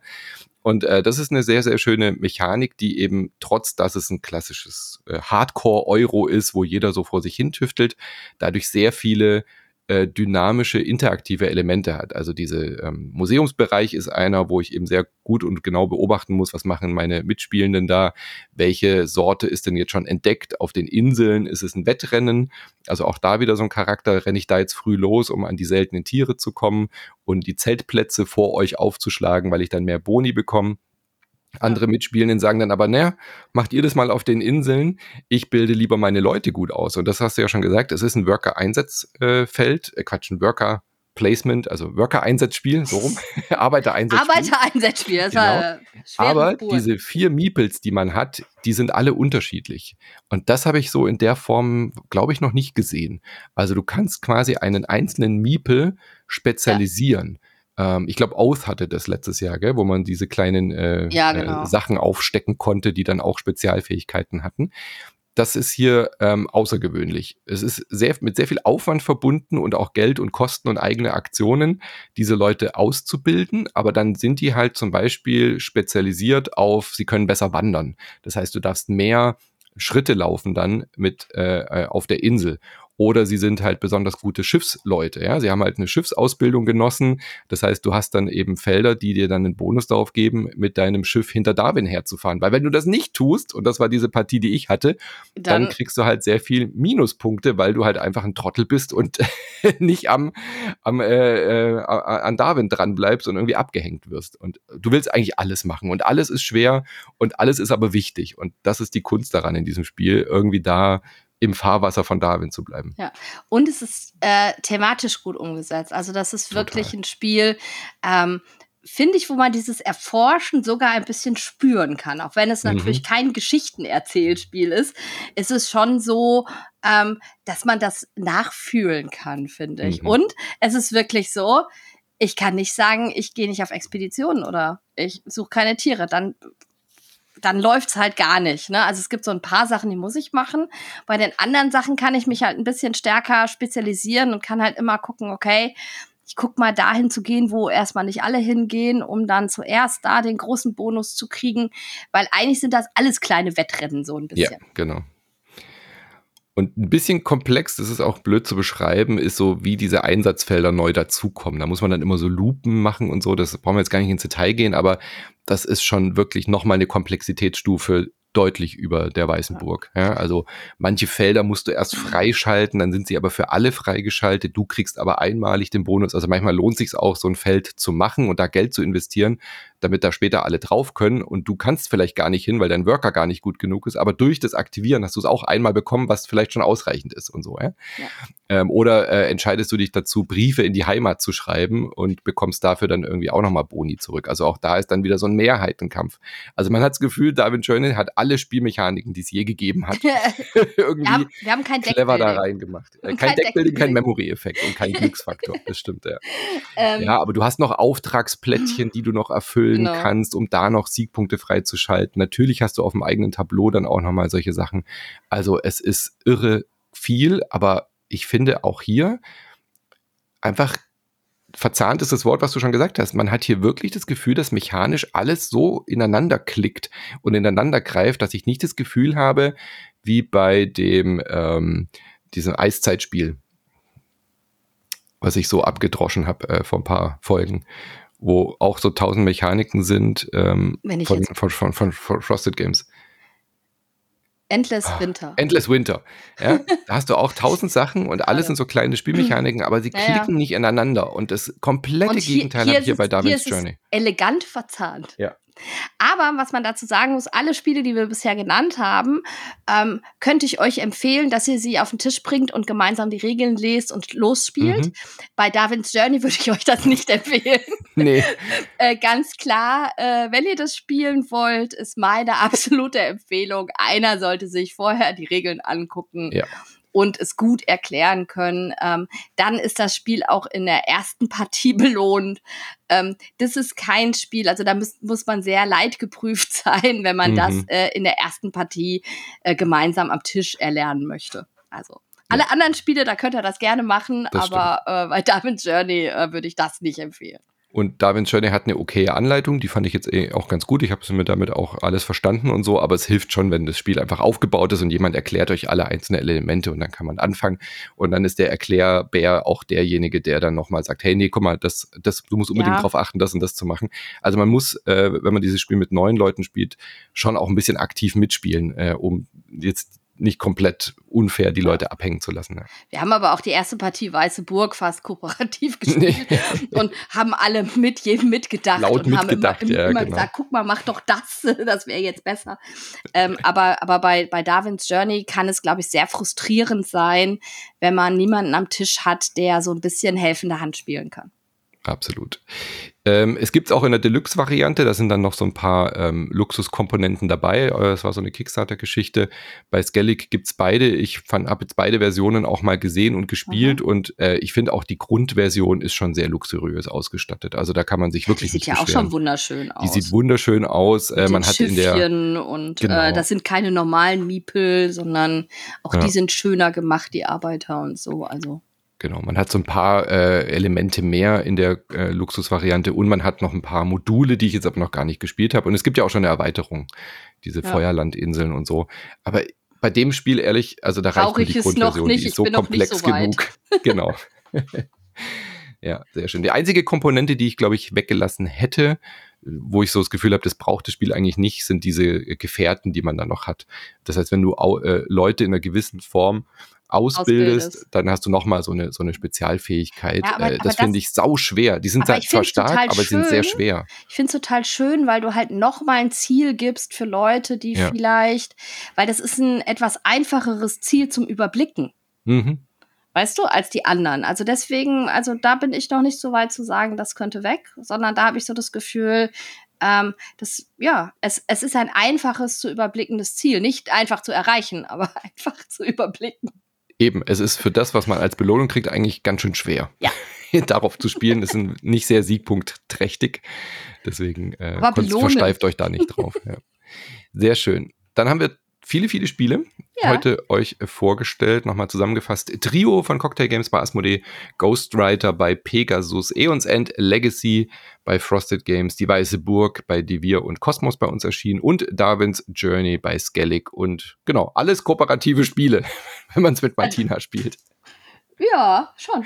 Und äh, das ist eine sehr, sehr schöne Mechanik, die eben trotz, dass es ein klassisches äh, Hardcore-Euro ist, wo jeder so vor sich hin tüftelt, dadurch sehr viele äh, dynamische, interaktive Elemente hat. Also diese ähm, Museumsbereich ist einer, wo ich eben sehr gut und genau beobachten muss, was machen meine Mitspielenden da, welche Sorte ist denn jetzt schon entdeckt auf den Inseln, ist es ein Wettrennen, also auch da wieder so ein Charakter, renne ich da jetzt früh los, um an die seltenen Tiere zu kommen und die Zeltplätze vor euch aufzuschlagen, weil ich dann mehr Boni bekomme. Andere Mitspielenden sagen dann aber, naja, macht ihr das mal auf den Inseln, ich bilde lieber meine Leute gut aus. Und das hast du ja schon gesagt, es ist ein Worker-Einsatzfeld, äh, Quatsch, ein Worker- Placement, also Worker-Einsatzspiel, so rum, Arbeiter-Einsatzspiel. Arbeiter-Einsatzspiel, das genau. war Aber Spur. diese vier Meeples, die man hat, die sind alle unterschiedlich. Und das habe ich so in der Form, glaube ich, noch nicht gesehen. Also du kannst quasi einen einzelnen Meeple spezialisieren. Ja. Ähm, ich glaube, Oath hatte das letztes Jahr, gell, wo man diese kleinen äh, ja, äh, genau. äh, Sachen aufstecken konnte, die dann auch Spezialfähigkeiten hatten. Das ist hier ähm, außergewöhnlich. Es ist sehr, mit sehr viel Aufwand verbunden und auch Geld und Kosten und eigene Aktionen, diese Leute auszubilden. Aber dann sind die halt zum Beispiel spezialisiert auf, sie können besser wandern. Das heißt, du darfst mehr Schritte laufen dann mit äh, äh auf der Insel oder sie sind halt besonders gute Schiffsleute. Ja? Sie haben halt eine Schiffsausbildung genossen. Das heißt, du hast dann eben Felder, die dir dann einen Bonus darauf geben, mit deinem Schiff hinter Darwin herzufahren. Weil wenn du das nicht tust, und das war diese Partie, die ich hatte, dann, dann kriegst du halt sehr viel Minuspunkte, weil du halt einfach ein Trottel bist und nicht am, am äh, äh, an Darwin dran bleibst und irgendwie abgehängt wirst. Und du willst eigentlich alles machen und alles ist schwer und alles ist aber wichtig. Und das ist die Kunst daran in diesem Spiel, irgendwie da im Fahrwasser von Darwin zu bleiben. Ja, und es ist äh, thematisch gut umgesetzt. Also das ist wirklich Total. ein Spiel, ähm, finde ich, wo man dieses Erforschen sogar ein bisschen spüren kann. Auch wenn es mhm. natürlich kein Geschichtenerzählspiel ist, ist es schon so, ähm, dass man das nachfühlen kann, finde ich. Mhm. Und es ist wirklich so, ich kann nicht sagen, ich gehe nicht auf Expeditionen oder ich suche keine Tiere. Dann dann läuft's halt gar nicht. Ne? Also es gibt so ein paar Sachen, die muss ich machen. Bei den anderen Sachen kann ich mich halt ein bisschen stärker spezialisieren und kann halt immer gucken, okay, ich guck mal dahin zu gehen, wo erstmal nicht alle hingehen, um dann zuerst da den großen Bonus zu kriegen, weil eigentlich sind das alles kleine Wettrennen so ein bisschen. Ja, genau. Und ein bisschen komplex, das ist auch blöd zu beschreiben, ist so, wie diese Einsatzfelder neu dazukommen. Da muss man dann immer so Lupen machen und so. Das brauchen wir jetzt gar nicht ins Detail gehen, aber das ist schon wirklich nochmal eine Komplexitätsstufe, deutlich über der Weißenburg. Ja, also manche Felder musst du erst freischalten, dann sind sie aber für alle freigeschaltet. Du kriegst aber einmalig den Bonus. Also manchmal lohnt sich auch, so ein Feld zu machen und da Geld zu investieren, damit da später alle drauf können. Und du kannst vielleicht gar nicht hin, weil dein Worker gar nicht gut genug ist. Aber durch das Aktivieren hast du es auch einmal bekommen, was vielleicht schon ausreichend ist und so. Ja? ja. Ähm, oder äh, entscheidest du dich dazu, Briefe in die Heimat zu schreiben und bekommst dafür dann irgendwie auch nochmal Boni zurück. Also auch da ist dann wieder so ein Mehrheitenkampf. Also man hat das Gefühl, David Schöne hat alle Spielmechaniken, die es je gegeben hat, irgendwie wir haben, wir haben kein clever da reingemacht. Äh, kein, kein Deckbuilding, kein Memory-Effekt und kein Glücksfaktor. Das stimmt, ja. Ähm, ja, aber du hast noch Auftragsplättchen, die du noch erfüllen genau. kannst, um da noch Siegpunkte freizuschalten. Natürlich hast du auf dem eigenen Tableau dann auch nochmal solche Sachen. Also es ist irre viel, aber ich finde auch hier einfach verzahnt ist das Wort, was du schon gesagt hast. Man hat hier wirklich das Gefühl, dass mechanisch alles so ineinander klickt und ineinander greift, dass ich nicht das Gefühl habe, wie bei dem ähm, diesem Eiszeitspiel, was ich so abgedroschen habe äh, vor ein paar Folgen, wo auch so tausend Mechaniken sind ähm, von, von, von, von, von Frosted Games. Endless ah, Winter. Endless Winter. Ja, da hast du auch tausend Sachen und alles sind so kleine Spielmechaniken, aber sie klicken ja, ja. nicht ineinander. Und das komplette hier, Gegenteil habe ich hier bei Darwin's Journey. Elegant verzahnt. Ja. Aber was man dazu sagen muss, alle Spiele, die wir bisher genannt haben, ähm, könnte ich euch empfehlen, dass ihr sie auf den Tisch bringt und gemeinsam die Regeln lest und losspielt. Mhm. Bei Darwin's Journey würde ich euch das nicht empfehlen. Nee. äh, ganz klar, äh, wenn ihr das spielen wollt, ist meine absolute Empfehlung, einer sollte sich vorher die Regeln angucken. Ja und es gut erklären können, ähm, dann ist das Spiel auch in der ersten Partie belohnt. Ähm, das ist kein Spiel, also da muss, muss man sehr leidgeprüft sein, wenn man mhm. das äh, in der ersten Partie äh, gemeinsam am Tisch erlernen möchte. Also alle anderen Spiele, da könnt ihr das gerne machen, das aber äh, bei Diamond Journey äh, würde ich das nicht empfehlen. Und Darwin Journey hat eine okaye Anleitung, die fand ich jetzt eh auch ganz gut. Ich habe mir damit auch alles verstanden und so, aber es hilft schon, wenn das Spiel einfach aufgebaut ist und jemand erklärt euch alle einzelnen Elemente und dann kann man anfangen. Und dann ist der Erklärbär auch derjenige, der dann nochmal sagt, hey, nee, guck mal, das, das, du musst unbedingt ja. darauf achten, das und das zu machen. Also man muss, äh, wenn man dieses Spiel mit neun Leuten spielt, schon auch ein bisschen aktiv mitspielen, äh, um jetzt nicht komplett unfair die Leute abhängen zu lassen. Ja. Wir haben aber auch die erste Partie Weiße Burg fast kooperativ gespielt und haben alle mit jedem mitgedacht Laut und mitgedacht, haben immer, ja, immer genau. gesagt, guck mal, mach doch das, das wäre jetzt besser. Ähm, aber aber bei, bei Darwins Journey kann es, glaube ich, sehr frustrierend sein, wenn man niemanden am Tisch hat, der so ein bisschen helfende Hand spielen kann. Absolut. Ähm, es gibt es auch in der Deluxe-Variante, da sind dann noch so ein paar ähm, Luxuskomponenten dabei. Äh, das war so eine Kickstarter-Geschichte. Bei Skellig gibt es beide. Ich habe jetzt beide Versionen auch mal gesehen und gespielt mhm. und äh, ich finde auch die Grundversion ist schon sehr luxuriös ausgestattet. Also da kann man sich wirklich Die sieht ja auch schon wunderschön aus. Die sieht wunderschön aus. Äh, man hat in der und äh, genau. äh, das sind keine normalen Miepel, sondern auch ja. die sind schöner gemacht, die Arbeiter und so. Also Genau, man hat so ein paar äh, Elemente mehr in der äh, Luxusvariante und man hat noch ein paar Module, die ich jetzt aber noch gar nicht gespielt habe. Und es gibt ja auch schon eine Erweiterung, diese ja. Feuerlandinseln und so. Aber bei dem Spiel, ehrlich, also da reicht mir die Grundversion, die ist so komplex so genug. genau. ja, sehr schön. Die einzige Komponente, die ich, glaube ich, weggelassen hätte, wo ich so das Gefühl habe, das braucht das Spiel eigentlich nicht, sind diese Gefährten, die man da noch hat. Das heißt, wenn du äh, Leute in einer gewissen Form ausbildest, ausbildest. dann hast du nochmal so eine, so eine Spezialfähigkeit. Ja, aber, äh, das finde ich sau schwer. Die sind zwar stark, aber schön. sind sehr schwer. Ich finde es total schön, weil du halt nochmal ein Ziel gibst für Leute, die ja. vielleicht, weil das ist ein etwas einfacheres Ziel zum Überblicken. Mhm. Weißt du, als die anderen. Also deswegen, also da bin ich noch nicht so weit zu sagen, das könnte weg, sondern da habe ich so das Gefühl, ähm, das, ja, es, es ist ein einfaches zu überblickendes Ziel. Nicht einfach zu erreichen, aber einfach zu überblicken. Eben, es ist für das, was man als Belohnung kriegt, eigentlich ganz schön schwer. Ja. Darauf zu spielen, ist nicht sehr siegpunktträchtig. Deswegen äh, versteift euch da nicht drauf. Ja. Sehr schön. Dann haben wir viele, viele Spiele ja. heute euch vorgestellt. Nochmal zusammengefasst. Trio von Cocktail Games bei Asmodee, Ghostwriter bei Pegasus, Eons End Legacy bei Frosted Games, Die Weiße Burg bei Devir und Cosmos bei uns erschienen und Darwins Journey bei Skellig und genau, alles kooperative Spiele, wenn man es mit Martina spielt. Ja, schon.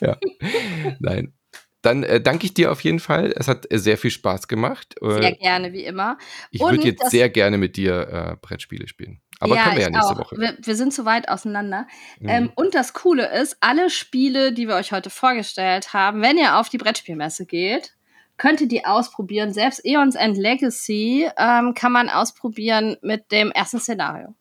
Ja. Nein, dann äh, danke ich dir auf jeden Fall. Es hat äh, sehr viel Spaß gemacht. Äh, sehr gerne, wie immer. Ich würde jetzt sehr gerne mit dir äh, Brettspiele spielen. Aber ja, können wir ja nächste auch. Woche. Wir, wir, sind zu weit auseinander. Mhm. Ähm, und das Coole ist, alle Spiele, die wir euch heute vorgestellt haben, wenn ihr auf die Brettspielmesse geht, könnt ihr die ausprobieren. Selbst Eons End Legacy ähm, kann man ausprobieren mit dem ersten Szenario.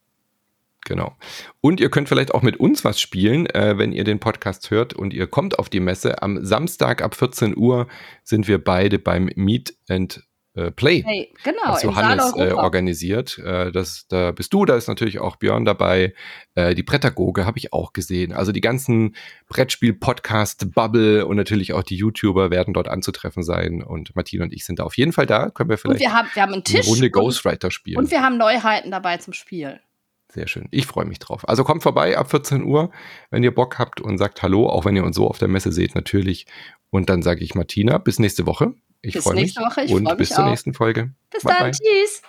Genau. Und ihr könnt vielleicht auch mit uns was spielen, äh, wenn ihr den Podcast hört und ihr kommt auf die Messe. Am Samstag ab 14 Uhr sind wir beide beim Meet and äh, Play, hey, genau, was Johannes äh, organisiert. Äh, das, da bist du, da ist natürlich auch Björn dabei. Äh, die Prädagoge habe ich auch gesehen. Also die ganzen Brettspiel-Podcast-Bubble und natürlich auch die YouTuber werden dort anzutreffen sein. Und Martin und ich sind da auf jeden Fall da. Können wir vielleicht und wir haben, wir haben einen Tisch eine Runde Ghostwriter spielen. Und wir haben Neuheiten dabei zum Spiel. Sehr schön. Ich freue mich drauf. Also kommt vorbei ab 14 Uhr, wenn ihr Bock habt und sagt Hallo, auch wenn ihr uns so auf der Messe seht, natürlich. Und dann sage ich Martina, bis nächste Woche. Ich freue mich. Woche. Ich und freu bis mich zur auch. nächsten Folge. Bis bye dann. Bye. Tschüss.